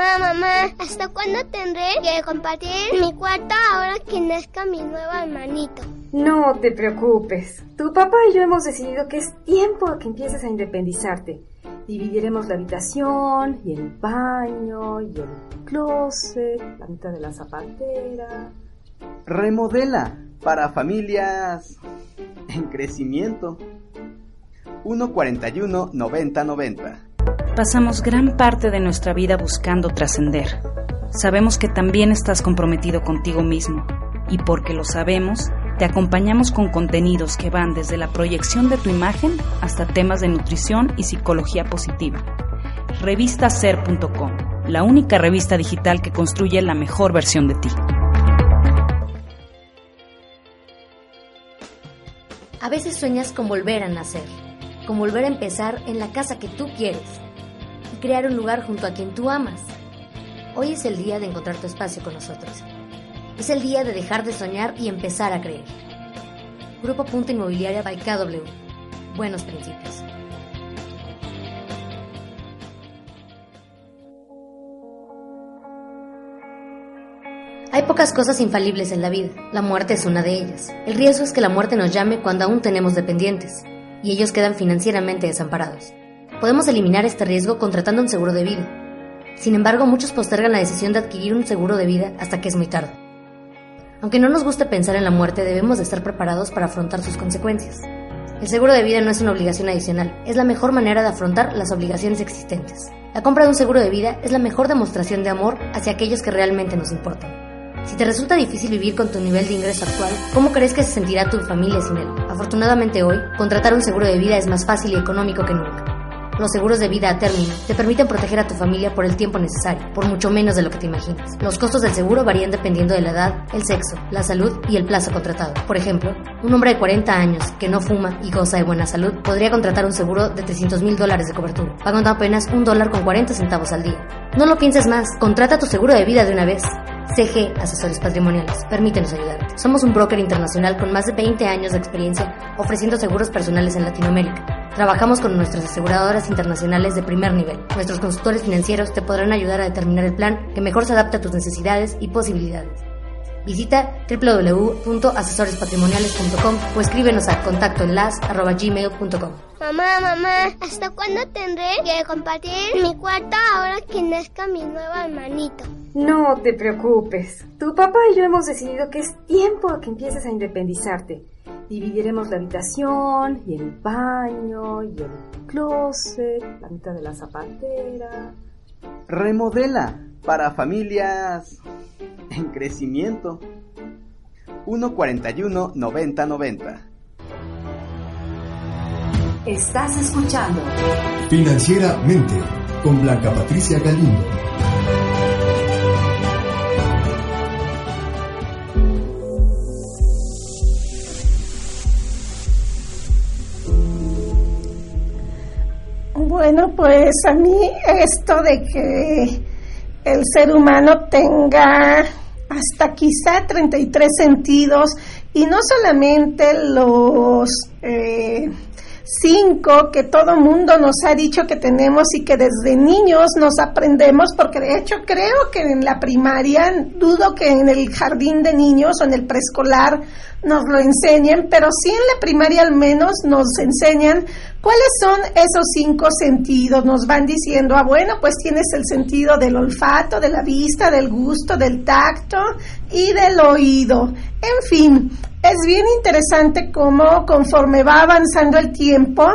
Mamá, mamá, ¿hasta cuándo tendré que compartir mi cuarto ahora que nazca mi nuevo hermanito? No te preocupes. Tu papá y yo hemos decidido que es tiempo de que empieces a independizarte. Dividiremos la habitación y el baño y el closet, la mitad de la zapatera. Remodela para familias en crecimiento. 141 90 90. Pasamos gran parte de nuestra vida buscando trascender. Sabemos que también estás comprometido contigo mismo y porque lo sabemos, te acompañamos con contenidos que van desde la proyección de tu imagen hasta temas de nutrición y psicología positiva. Revistaser.com, la única revista digital que construye la mejor versión de ti. A veces sueñas con volver a nacer, con volver a empezar en la casa que tú quieres crear un lugar junto a quien tú amas. Hoy es el día de encontrar tu espacio con nosotros. Es el día de dejar de soñar y empezar a creer. Grupo Punto Inmobiliaria by KW. Buenos principios. Hay pocas cosas infalibles en la vida. La muerte es una de ellas. El riesgo es que la muerte nos llame cuando aún tenemos dependientes y ellos quedan financieramente desamparados. Podemos eliminar este riesgo contratando un seguro de vida. Sin embargo, muchos postergan la decisión de adquirir un seguro de vida hasta que es muy tarde. Aunque no nos guste pensar en la muerte, debemos de estar preparados para afrontar sus consecuencias. El seguro de vida no es una obligación adicional, es la mejor manera de afrontar las obligaciones existentes. La compra de un seguro de vida es la mejor demostración de amor hacia aquellos que realmente nos importan. Si te resulta difícil vivir con tu nivel de ingreso actual, ¿cómo crees que se sentirá tu familia sin él? Afortunadamente hoy, contratar un seguro de vida es más fácil y económico que nunca. Los seguros de vida a término te permiten proteger a tu familia por el tiempo necesario, por mucho menos de lo que te imaginas. Los costos del seguro varían dependiendo de la edad, el sexo, la salud y el plazo contratado. Por ejemplo, un hombre de 40 años que no fuma y goza de buena salud podría contratar un seguro de 300 mil dólares de cobertura, pagando apenas un dólar con 40 centavos al día. No lo pienses más, contrata tu seguro de vida de una vez. CG Asesores Patrimoniales. Permítenos ayudarte. Somos un broker internacional con más de 20 años de experiencia ofreciendo seguros personales en Latinoamérica. Trabajamos con nuestras aseguradoras internacionales de primer nivel. Nuestros consultores financieros te podrán ayudar a determinar el plan que mejor se adapte a tus necesidades y posibilidades. Visita www.asesorespatrimoniales.com o escríbenos a contactoenlace.gmail.com Mamá, mamá, ¿hasta cuándo tendré que compartir mi cuarto ahora que nazca mi nuevo hermanito? No te preocupes. Tu papá y yo hemos decidido que es tiempo a que empieces a independizarte. Dividiremos la habitación y el baño y el closet, la mitad de la zapatera. Remodela para familias en crecimiento. 141 90 90. Estás escuchando Financieramente con Blanca Patricia Galindo. Bueno, pues a mí esto de que el ser humano tenga hasta quizá 33 sentidos y no solamente los eh, cinco que todo mundo nos ha dicho que tenemos y que desde niños nos aprendemos, porque de hecho creo que en la primaria, dudo que en el jardín de niños o en el preescolar nos lo enseñen, pero sí en la primaria al menos nos enseñan cuáles son esos cinco sentidos. Nos van diciendo, ah, bueno, pues tienes el sentido del olfato, de la vista, del gusto, del tacto y del oído. En fin, es bien interesante cómo conforme va avanzando el tiempo,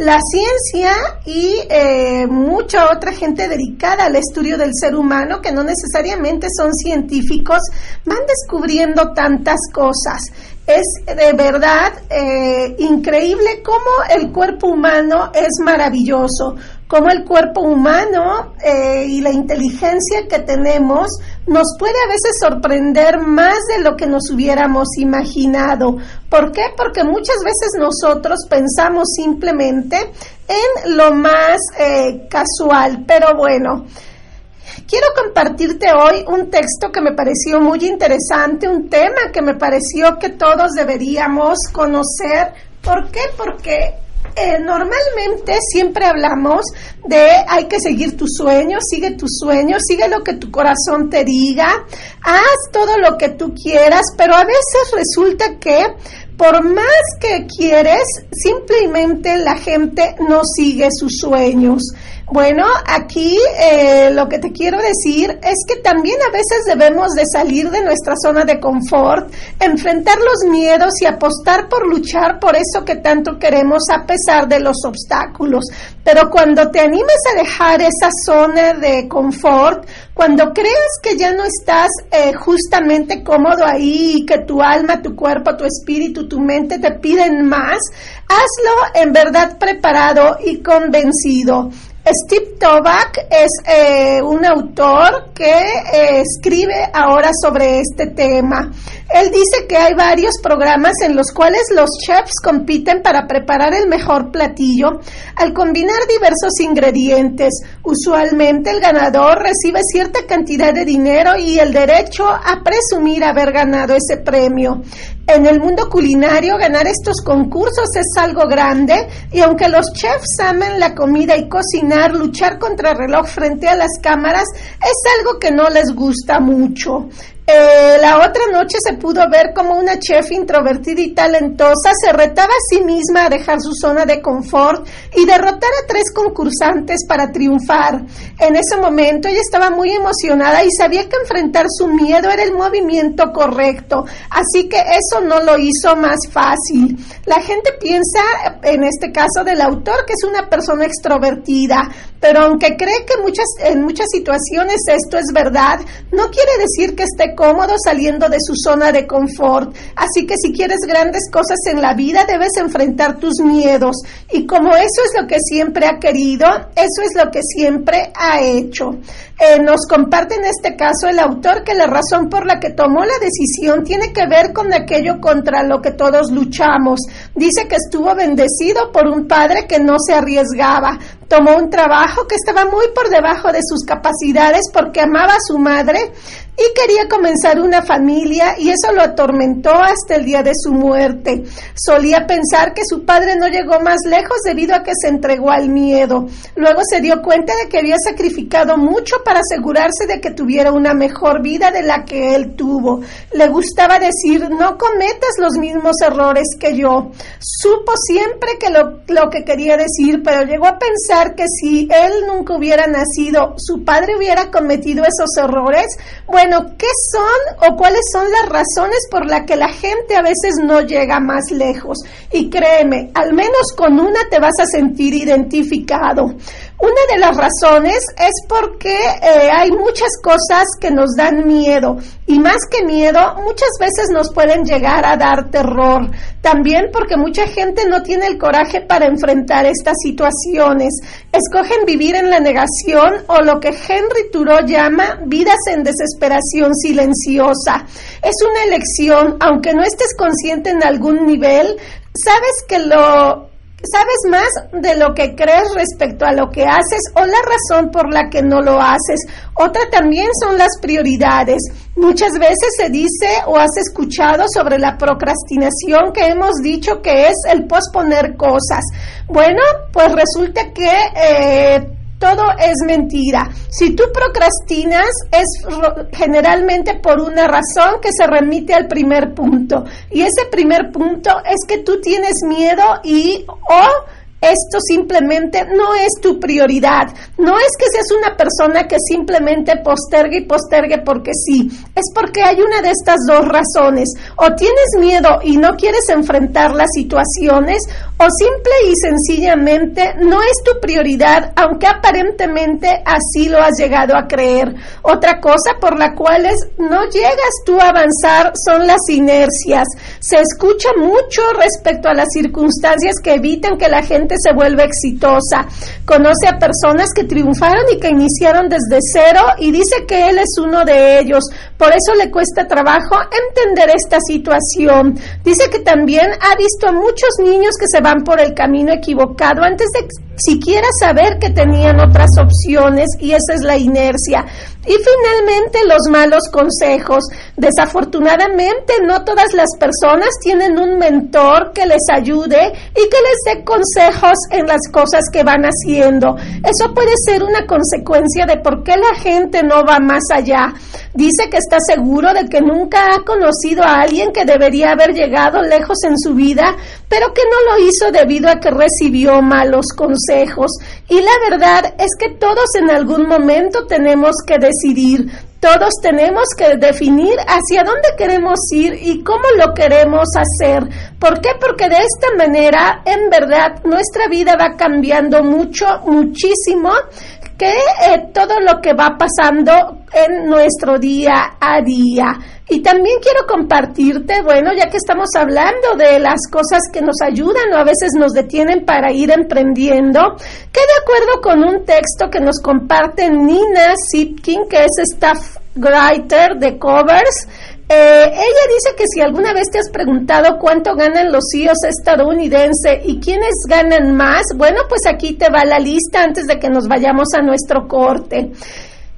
la ciencia y eh, mucha otra gente dedicada al estudio del ser humano, que no necesariamente son científicos, van descubriendo tantas cosas. Es de verdad eh, increíble cómo el cuerpo humano es maravilloso, cómo el cuerpo humano eh, y la inteligencia que tenemos nos puede a veces sorprender más de lo que nos hubiéramos imaginado. ¿Por qué? Porque muchas veces nosotros pensamos simplemente en lo más eh, casual, pero bueno. Quiero compartirte hoy un texto que me pareció muy interesante, un tema que me pareció que todos deberíamos conocer. ¿Por qué? Porque eh, normalmente siempre hablamos de hay que seguir tus sueños, sigue tus sueños, sigue lo que tu corazón te diga, haz todo lo que tú quieras, pero a veces resulta que por más que quieres, simplemente la gente no sigue sus sueños. Bueno, aquí eh, lo que te quiero decir es que también a veces debemos de salir de nuestra zona de confort, enfrentar los miedos y apostar por luchar por eso que tanto queremos a pesar de los obstáculos. Pero cuando te animes a dejar esa zona de confort, cuando creas que ya no estás eh, justamente cómodo ahí y que tu alma, tu cuerpo, tu espíritu, tu mente te piden más, hazlo en verdad preparado y convencido. Steve Toback es eh, un autor que eh, escribe ahora sobre este tema. Él dice que hay varios programas en los cuales los chefs compiten para preparar el mejor platillo al combinar diversos ingredientes. Usualmente el ganador recibe cierta cantidad de dinero y el derecho a presumir haber ganado ese premio. En el mundo culinario ganar estos concursos es algo grande y aunque los chefs aman la comida y cocinar, luchar contra el reloj frente a las cámaras es algo que no les gusta mucho. Eh, la otra noche se pudo ver como una chef introvertida y talentosa se retaba a sí misma a dejar su zona de confort y derrotar a tres concursantes para triunfar. En ese momento ella estaba muy emocionada y sabía que enfrentar su miedo era el movimiento correcto, así que eso no lo hizo más fácil. La gente piensa, en este caso del autor, que es una persona extrovertida, pero aunque cree que muchas, en muchas situaciones esto es verdad, no quiere decir que esté cómodo saliendo de su zona de confort. Así que si quieres grandes cosas en la vida, debes enfrentar tus miedos. Y como eso es lo que siempre ha querido, eso es lo que siempre ha hecho. Eh, nos comparte en este caso el autor que la razón por la que tomó la decisión tiene que ver con aquello contra lo que todos luchamos. Dice que estuvo bendecido por un padre que no se arriesgaba. tomó un trabajo que estaba muy por debajo de sus capacidades porque amaba a su madre y quería comenzar una familia y eso lo atormentó hasta el día de su muerte. Solía pensar que su padre no llegó más lejos debido a que se entregó al miedo. Luego se dio cuenta de que había sacrificado mucho para asegurarse de que tuviera una mejor vida de la que él tuvo. Le gustaba decir, no cometas los mismos errores que yo. Supo siempre que lo, lo que quería decir, pero llegó a pensar que si él nunca hubiera nacido, su padre hubiera cometido esos errores, bueno, ¿qué son o cuáles son las razones por las que la gente a veces no llega más lejos? Y créeme, al menos con una te vas a sentir identificado. Una de las razones es porque eh, hay muchas cosas que nos dan miedo y más que miedo, muchas veces nos pueden llegar a dar terror. También porque mucha gente no tiene el coraje para enfrentar estas situaciones. Escogen vivir en la negación o lo que Henry Thoreau llama vidas en desesperación silenciosa. Es una elección, aunque no estés consciente en algún nivel, sabes que lo sabes más de lo que crees respecto a lo que haces o la razón por la que no lo haces. Otra también son las prioridades. Muchas veces se dice o has escuchado sobre la procrastinación que hemos dicho que es el posponer cosas. Bueno, pues resulta que... Eh, todo es mentira. Si tú procrastinas es generalmente por una razón que se remite al primer punto. Y ese primer punto es que tú tienes miedo y o esto simplemente no es tu prioridad. No es que seas una persona que simplemente postergue y postergue porque sí. Es porque hay una de estas dos razones. O tienes miedo y no quieres enfrentar las situaciones o simple y sencillamente no es tu prioridad, aunque aparentemente así lo has llegado a creer. Otra cosa por la cual no llegas tú a avanzar son las inercias. Se escucha mucho respecto a las circunstancias que evitan que la gente se vuelve exitosa. Conoce a personas que triunfaron y que iniciaron desde cero y dice que él es uno de ellos. Por eso le cuesta trabajo entender esta situación. Dice que también ha visto a muchos niños que se van por el camino equivocado antes de siquiera saber que tenían otras opciones y esa es la inercia. Y finalmente los malos consejos. Desafortunadamente no todas las personas tienen un mentor que les ayude y que les dé consejos en las cosas que van haciendo. Eso puede ser una consecuencia de por qué la gente no va más allá. Dice que está seguro de que nunca ha conocido a alguien que debería haber llegado lejos en su vida, pero que no lo hizo debido a que recibió malos consejos. Y la verdad es que todos en algún momento tenemos que decidir, todos tenemos que definir hacia dónde queremos ir y cómo lo queremos hacer. ¿Por qué? Porque de esta manera, en verdad, nuestra vida va cambiando mucho, muchísimo que eh, todo lo que va pasando en nuestro día a día. Y también quiero compartirte, bueno, ya que estamos hablando de las cosas que nos ayudan o a veces nos detienen para ir emprendiendo, que de acuerdo con un texto que nos comparte Nina Sipkin, que es staff writer de Covers, eh, ella dice que si alguna vez te has preguntado cuánto ganan los CEOs estadounidenses y quiénes ganan más, bueno, pues aquí te va la lista antes de que nos vayamos a nuestro corte.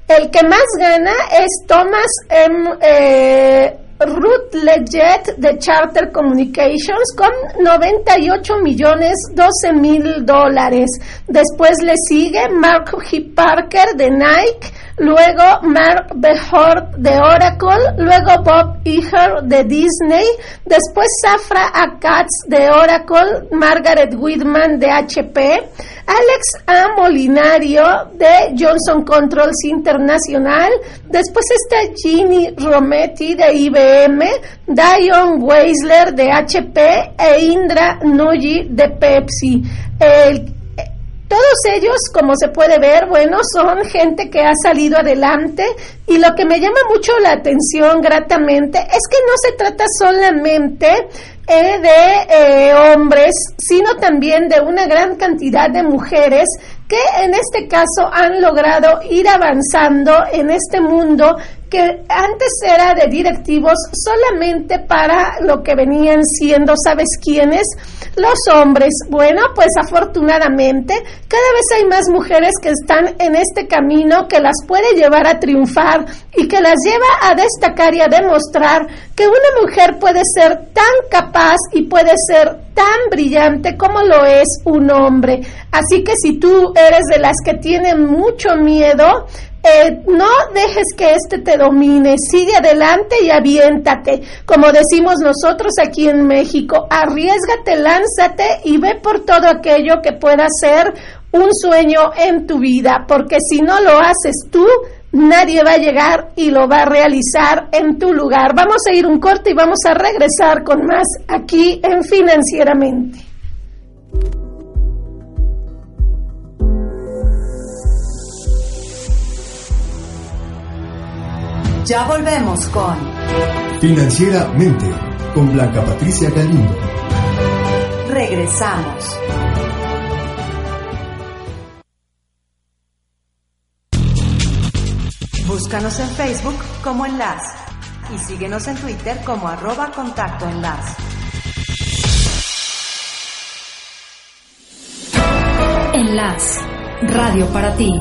El que más gana es Thomas M. Eh, Ruth de Charter Communications con 98 millones 12 mil dólares. Después le sigue Mark G. Parker de Nike luego Mark Behort de Oracle, luego Bob Iger de Disney, después Safra Akatz de Oracle, Margaret Whitman de HP, Alex A. Molinario de Johnson Controls Internacional, después está Ginny Rometti de IBM, Dion Weisler de HP e Indra Nuyi de Pepsi. El todos ellos, como se puede ver, bueno, son gente que ha salido adelante. Y lo que me llama mucho la atención gratamente es que no se trata solamente eh, de eh, hombres, sino también de una gran cantidad de mujeres que en este caso han logrado ir avanzando en este mundo que antes era de directivos solamente para lo que venían siendo, ¿sabes quiénes? Los hombres. Bueno, pues afortunadamente cada vez hay más mujeres que están en este camino que las puede llevar a triunfar y que las lleva a destacar y a demostrar que una mujer puede ser tan capaz y puede ser tan brillante como lo es un hombre. Así que si tú eres de las que tienen mucho miedo, eh, no dejes que este te domine, sigue adelante y aviéntate. Como decimos nosotros aquí en México, arriesgate, lánzate y ve por todo aquello que pueda ser un sueño en tu vida, porque si no lo haces tú, nadie va a llegar y lo va a realizar en tu lugar. Vamos a ir un corte y vamos a regresar con más aquí en Financieramente. Ya volvemos con Financieramente con Blanca Patricia Galindo. Regresamos. Búscanos en Facebook como Enlace y síguenos en Twitter como arroba contacto enlace. Enlace, radio para ti.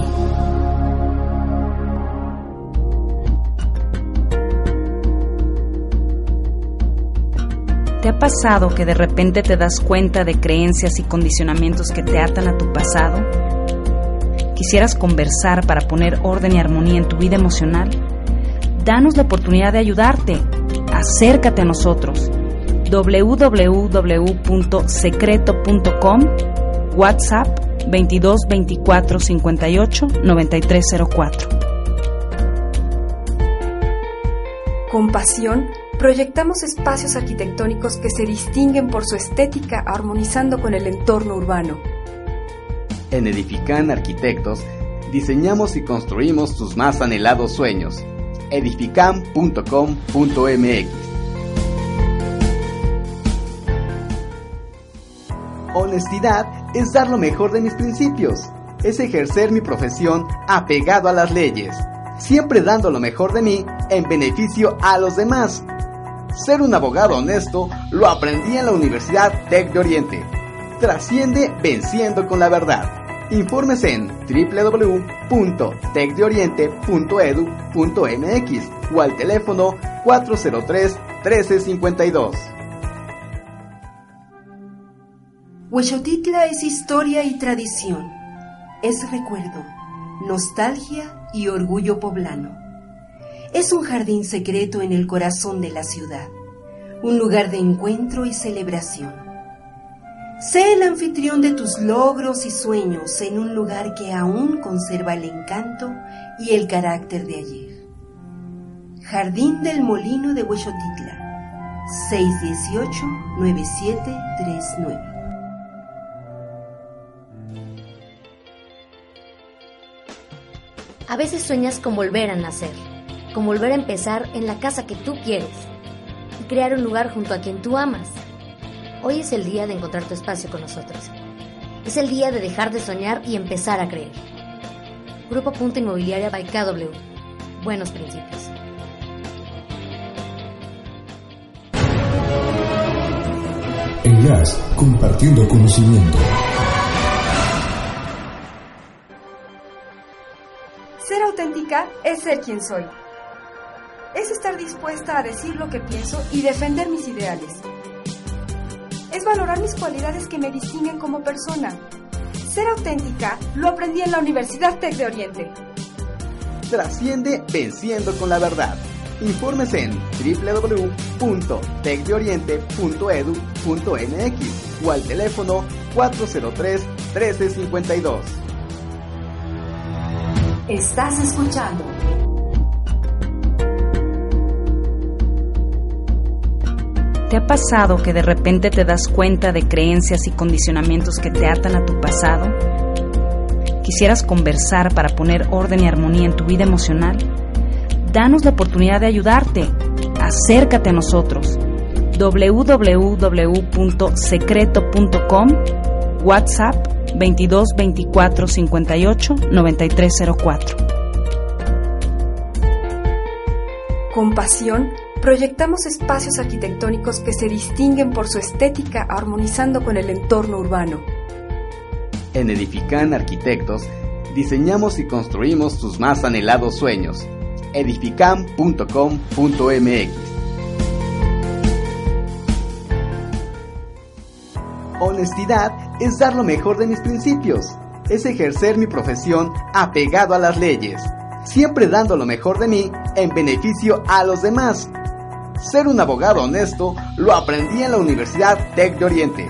¿Te ha pasado que de repente te das cuenta de creencias y condicionamientos que te atan a tu pasado? ¿Quisieras conversar para poner orden y armonía en tu vida emocional? Danos la oportunidad de ayudarte. Acércate a nosotros. www.secreto.com WhatsApp 22 24 58 9304 Compasión proyectamos espacios arquitectónicos que se distinguen por su estética armonizando con el entorno urbano. En Edifican Arquitectos diseñamos y construimos tus más anhelados sueños. edifican.com.mx Honestidad es dar lo mejor de mis principios. Es ejercer mi profesión apegado a las leyes, siempre dando lo mejor de mí en beneficio a los demás ser un abogado honesto lo aprendí en la Universidad Tec de Oriente. Trasciende venciendo con la verdad. Informes en www.tecdeoriente.edu.mx o al teléfono 403-1352. Huexotitla es historia y tradición. Es recuerdo, nostalgia y orgullo poblano es un jardín secreto en el corazón de la ciudad, un lugar de encuentro y celebración. Sé el anfitrión de tus logros y sueños en un lugar que aún conserva el encanto y el carácter de ayer. Jardín del Molino de Huexotitla, 618-9739. A veces sueñas con volver a nacer con volver a empezar en la casa que tú quieres y crear un lugar junto a quien tú amas. Hoy es el día de encontrar tu espacio con nosotros. Es el día de dejar de soñar y empezar a creer. Grupo Punto Inmobiliaria by KW. Buenos principios. Enlace, compartiendo conocimiento. Ser auténtica es ser quien soy es estar dispuesta a decir lo que pienso y defender mis ideales. Es valorar mis cualidades que me distinguen como persona. Ser auténtica lo aprendí en la Universidad Tec de Oriente. Trasciende venciendo con la verdad. Informes en www.tecdeoriente.edu.mx o al teléfono 403-1352. Estás escuchando ¿Te ha pasado que de repente te das cuenta de creencias y condicionamientos que te atan a tu pasado? ¿Quisieras conversar para poner orden y armonía en tu vida emocional? Danos la oportunidad de ayudarte. Acércate a nosotros. www.secreto.com WhatsApp 22 24 58 9304 Con pasión, proyectamos espacios arquitectónicos que se distinguen por su estética armonizando con el entorno urbano. En Edifican Arquitectos, diseñamos y construimos tus más anhelados sueños. edifican.com.mx Honestidad es dar lo mejor de mis principios. Es ejercer mi profesión apegado a las leyes, siempre dando lo mejor de mí en beneficio a los demás. Ser un abogado honesto lo aprendí en la Universidad Tec de Oriente.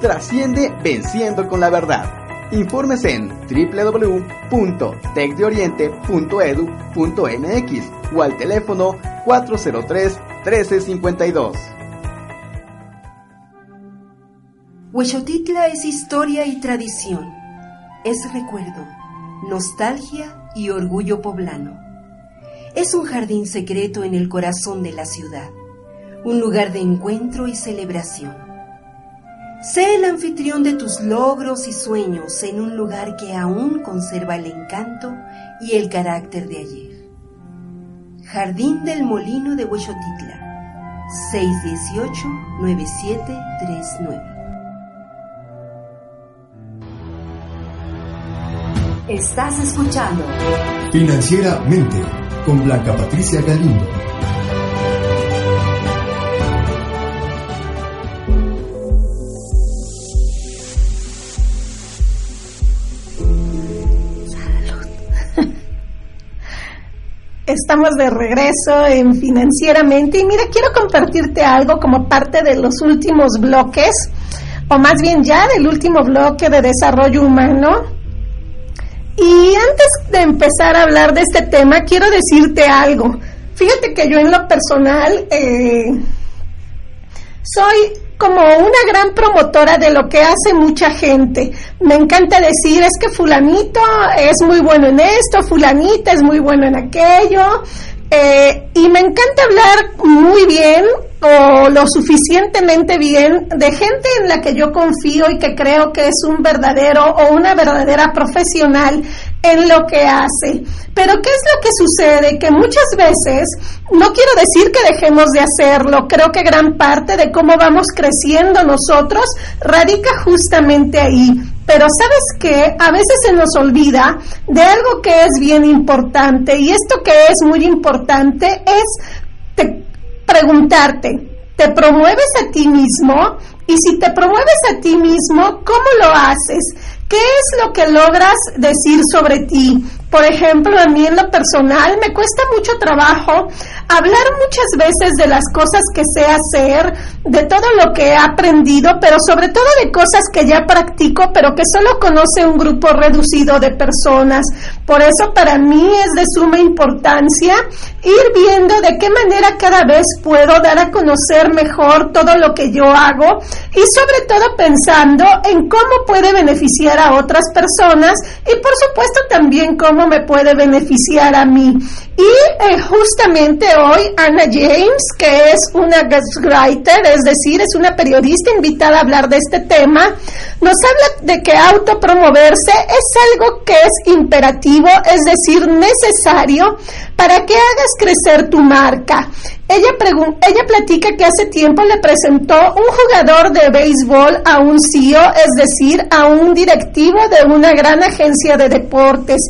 Trasciende venciendo con la verdad. Informes en www.tecdeoriente.edu.mx o al teléfono 403 1352. Huechotitla es historia y tradición. Es recuerdo, nostalgia y orgullo poblano. Es un jardín secreto en el corazón de la ciudad, un lugar de encuentro y celebración. Sé el anfitrión de tus logros y sueños en un lugar que aún conserva el encanto y el carácter de ayer. Jardín del Molino de Huechotitla, 618-9739. Estás escuchando Financieramente con Blanca Patricia Galindo. (laughs) Estamos de regreso en Financieramente y mira, quiero compartirte algo como parte de los últimos bloques, o más bien ya del último bloque de desarrollo humano y antes de empezar a hablar de este tema, quiero decirte algo. Fíjate que yo en lo personal eh, soy como una gran promotora de lo que hace mucha gente. Me encanta decir, es que fulanito es muy bueno en esto, fulanita es muy bueno en aquello. Eh, y me encanta hablar muy bien o lo suficientemente bien de gente en la que yo confío y que creo que es un verdadero o una verdadera profesional en lo que hace. Pero ¿qué es lo que sucede? Que muchas veces, no quiero decir que dejemos de hacerlo, creo que gran parte de cómo vamos creciendo nosotros radica justamente ahí. Pero sabes qué, a veces se nos olvida de algo que es bien importante y esto que es muy importante es preguntarte, ¿te promueves a ti mismo? Y si te promueves a ti mismo, ¿cómo lo haces? ¿Qué es lo que logras decir sobre ti? Por ejemplo, a mí en lo personal me cuesta mucho trabajo hablar muchas veces de las cosas que sé hacer, de todo lo que he aprendido, pero sobre todo de cosas que ya practico, pero que solo conoce un grupo reducido de personas. Por eso para mí es de suma importancia ir viendo de qué manera cada vez puedo dar a conocer mejor todo lo que yo hago y sobre todo pensando en cómo puede beneficiar a otras personas y por supuesto también cómo me puede beneficiar a mí. Y eh, justamente hoy Anna James, que es una ghostwriter, es decir, es una periodista invitada a hablar de este tema, nos habla de que autopromoverse es algo que es imperativo, es decir, necesario para que hagas crecer tu marca. Ella, ella platica que hace tiempo le presentó un jugador de béisbol a un CEO, es decir, a un directivo de una gran agencia de deportes.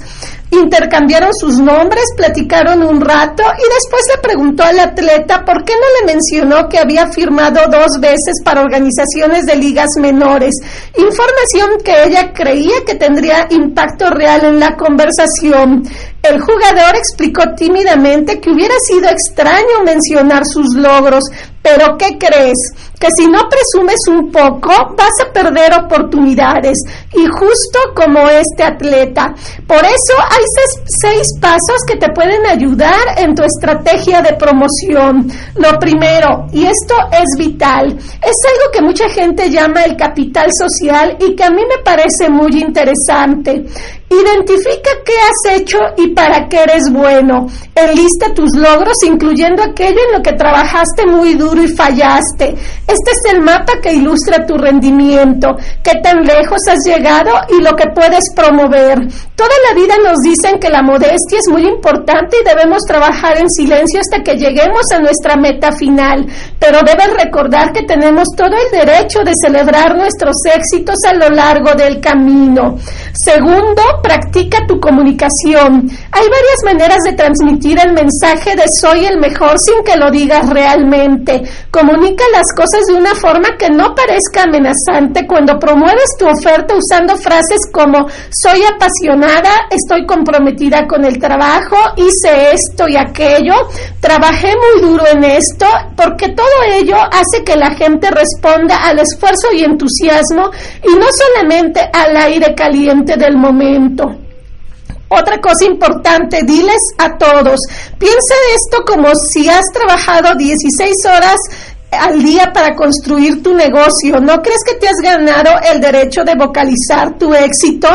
Intercambiaron sus nombres, platicaron un rato y después le preguntó al atleta por qué no le mencionó que había firmado dos veces para organizaciones de ligas menores. Información que ella creía que tendría impacto real en la conversación. El jugador explicó tímidamente que hubiera sido extraño mencionar sus logros, pero ¿qué crees? Que si no presumes un poco, vas a perder oportunidades. Y justo como este atleta. Por eso hay seis, pasos que te pueden ayudar en tu estrategia de promoción. Lo primero, y esto es vital, es algo que mucha gente llama el capital social y que a mí me parece muy interesante. Identifica qué has hecho y para qué eres bueno. Enlista tus logros, incluyendo aquello en lo que trabajaste muy duro y fallaste. Este es el mapa que ilustra tu rendimiento, qué tan lejos has llegado y lo que puedes promover. Toda la vida nos dicen que la modestia es muy importante y debemos trabajar en silencio hasta que lleguemos a nuestra meta final, pero debes recordar que tenemos todo el derecho de celebrar nuestros éxitos a lo largo del camino. Segundo, practica tu comunicación. Hay varias maneras de transmitir el mensaje de soy el mejor sin que lo digas realmente. Comunica las cosas de una forma que no parezca amenazante cuando promueves tu oferta usando frases como soy apasionada, estoy comprometida con el trabajo, hice esto y aquello, trabajé muy duro en esto, porque todo ello hace que la gente responda al esfuerzo y entusiasmo y no solamente al aire caliente del momento. Otra cosa importante, diles a todos, piensa esto como si has trabajado 16 horas al día para construir tu negocio. ¿No crees que te has ganado el derecho de vocalizar tu éxito?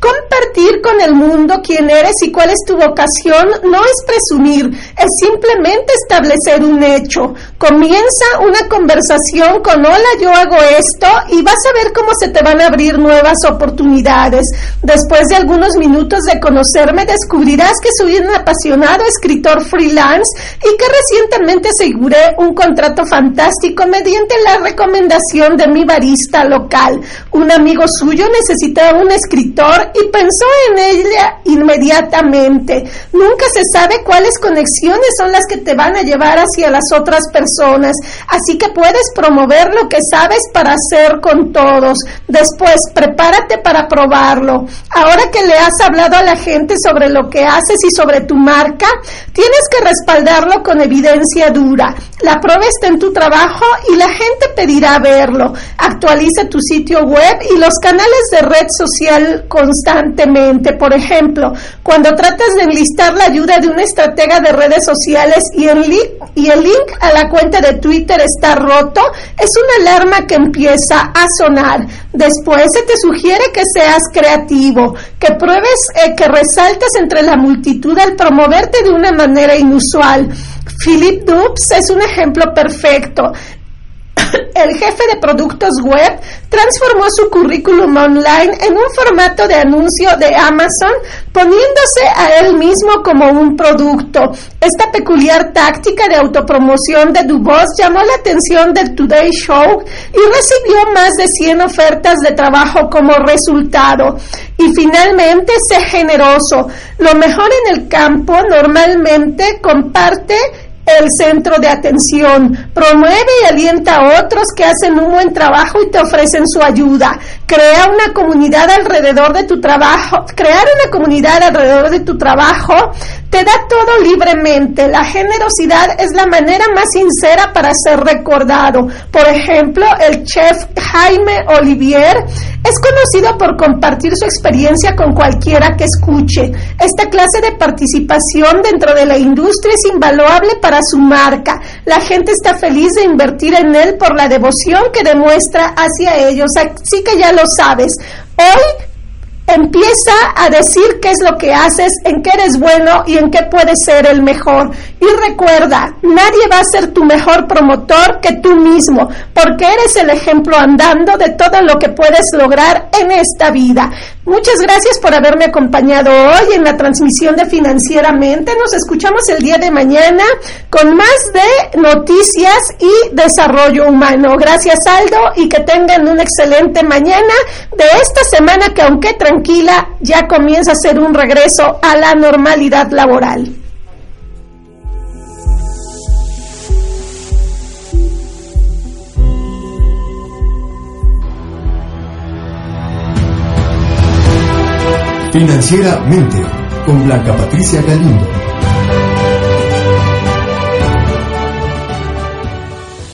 Compartir con el mundo quién eres y cuál es tu vocación no es presumir, es simplemente establecer un hecho. Comienza una conversación con hola, yo hago esto y vas a ver cómo se te van a abrir nuevas oportunidades. Después de algunos minutos de conocerme, descubrirás que soy un apasionado escritor freelance y que recientemente aseguré un contrato fantástico mediante la recomendación de mi barista local. Un amigo suyo necesitaba un escritor y pensó en ella inmediatamente. Nunca se sabe cuáles conexiones son las que te van a llevar hacia las otras personas, así que puedes promover lo que sabes para hacer con todos. Después, prepárate para probarlo. Ahora que le has hablado a la gente sobre lo que haces y sobre tu marca, tienes que respaldarlo con evidencia dura. La prueba está en tu trabajo y la gente pedirá verlo. Actualiza tu sitio web y los canales de red social con constantemente. Por ejemplo, cuando tratas de enlistar la ayuda de una estratega de redes sociales y el, link, y el link a la cuenta de Twitter está roto, es una alarma que empieza a sonar. Después se te sugiere que seas creativo, que pruebes eh, que resaltas entre la multitud al promoverte de una manera inusual. Philip Dubs es un ejemplo perfecto el jefe de productos web transformó su currículum online en un formato de anuncio de Amazon, poniéndose a él mismo como un producto. Esta peculiar táctica de autopromoción de Dubos llamó la atención del Today Show y recibió más de 100 ofertas de trabajo como resultado. Y finalmente, sé generoso. Lo mejor en el campo normalmente comparte el centro de atención. Promueve y alienta a otros que hacen un buen trabajo y te ofrecen su ayuda. Crea una comunidad alrededor de tu trabajo. Crear una comunidad alrededor de tu trabajo te da todo libremente. La generosidad es la manera más sincera para ser recordado. Por ejemplo, el chef Jaime Olivier es conocido por compartir su experiencia con cualquiera que escuche. Esta clase de participación dentro de la industria es invaluable para su marca. La gente está feliz de invertir en él por la devoción que demuestra hacia ellos. Así que ya lo sabes. Hoy Empieza a decir qué es lo que haces, en qué eres bueno y en qué puedes ser el mejor. Y recuerda, nadie va a ser tu mejor promotor que tú mismo, porque eres el ejemplo andando de todo lo que puedes lograr en esta vida. Muchas gracias por haberme acompañado hoy en la transmisión de Financieramente. Nos escuchamos el día de mañana con más de noticias y desarrollo humano. Gracias Aldo y que tengan una excelente mañana de esta semana que aunque tranquila ya comienza a ser un regreso a la normalidad laboral. Financieramente con Blanca Patricia Galindo.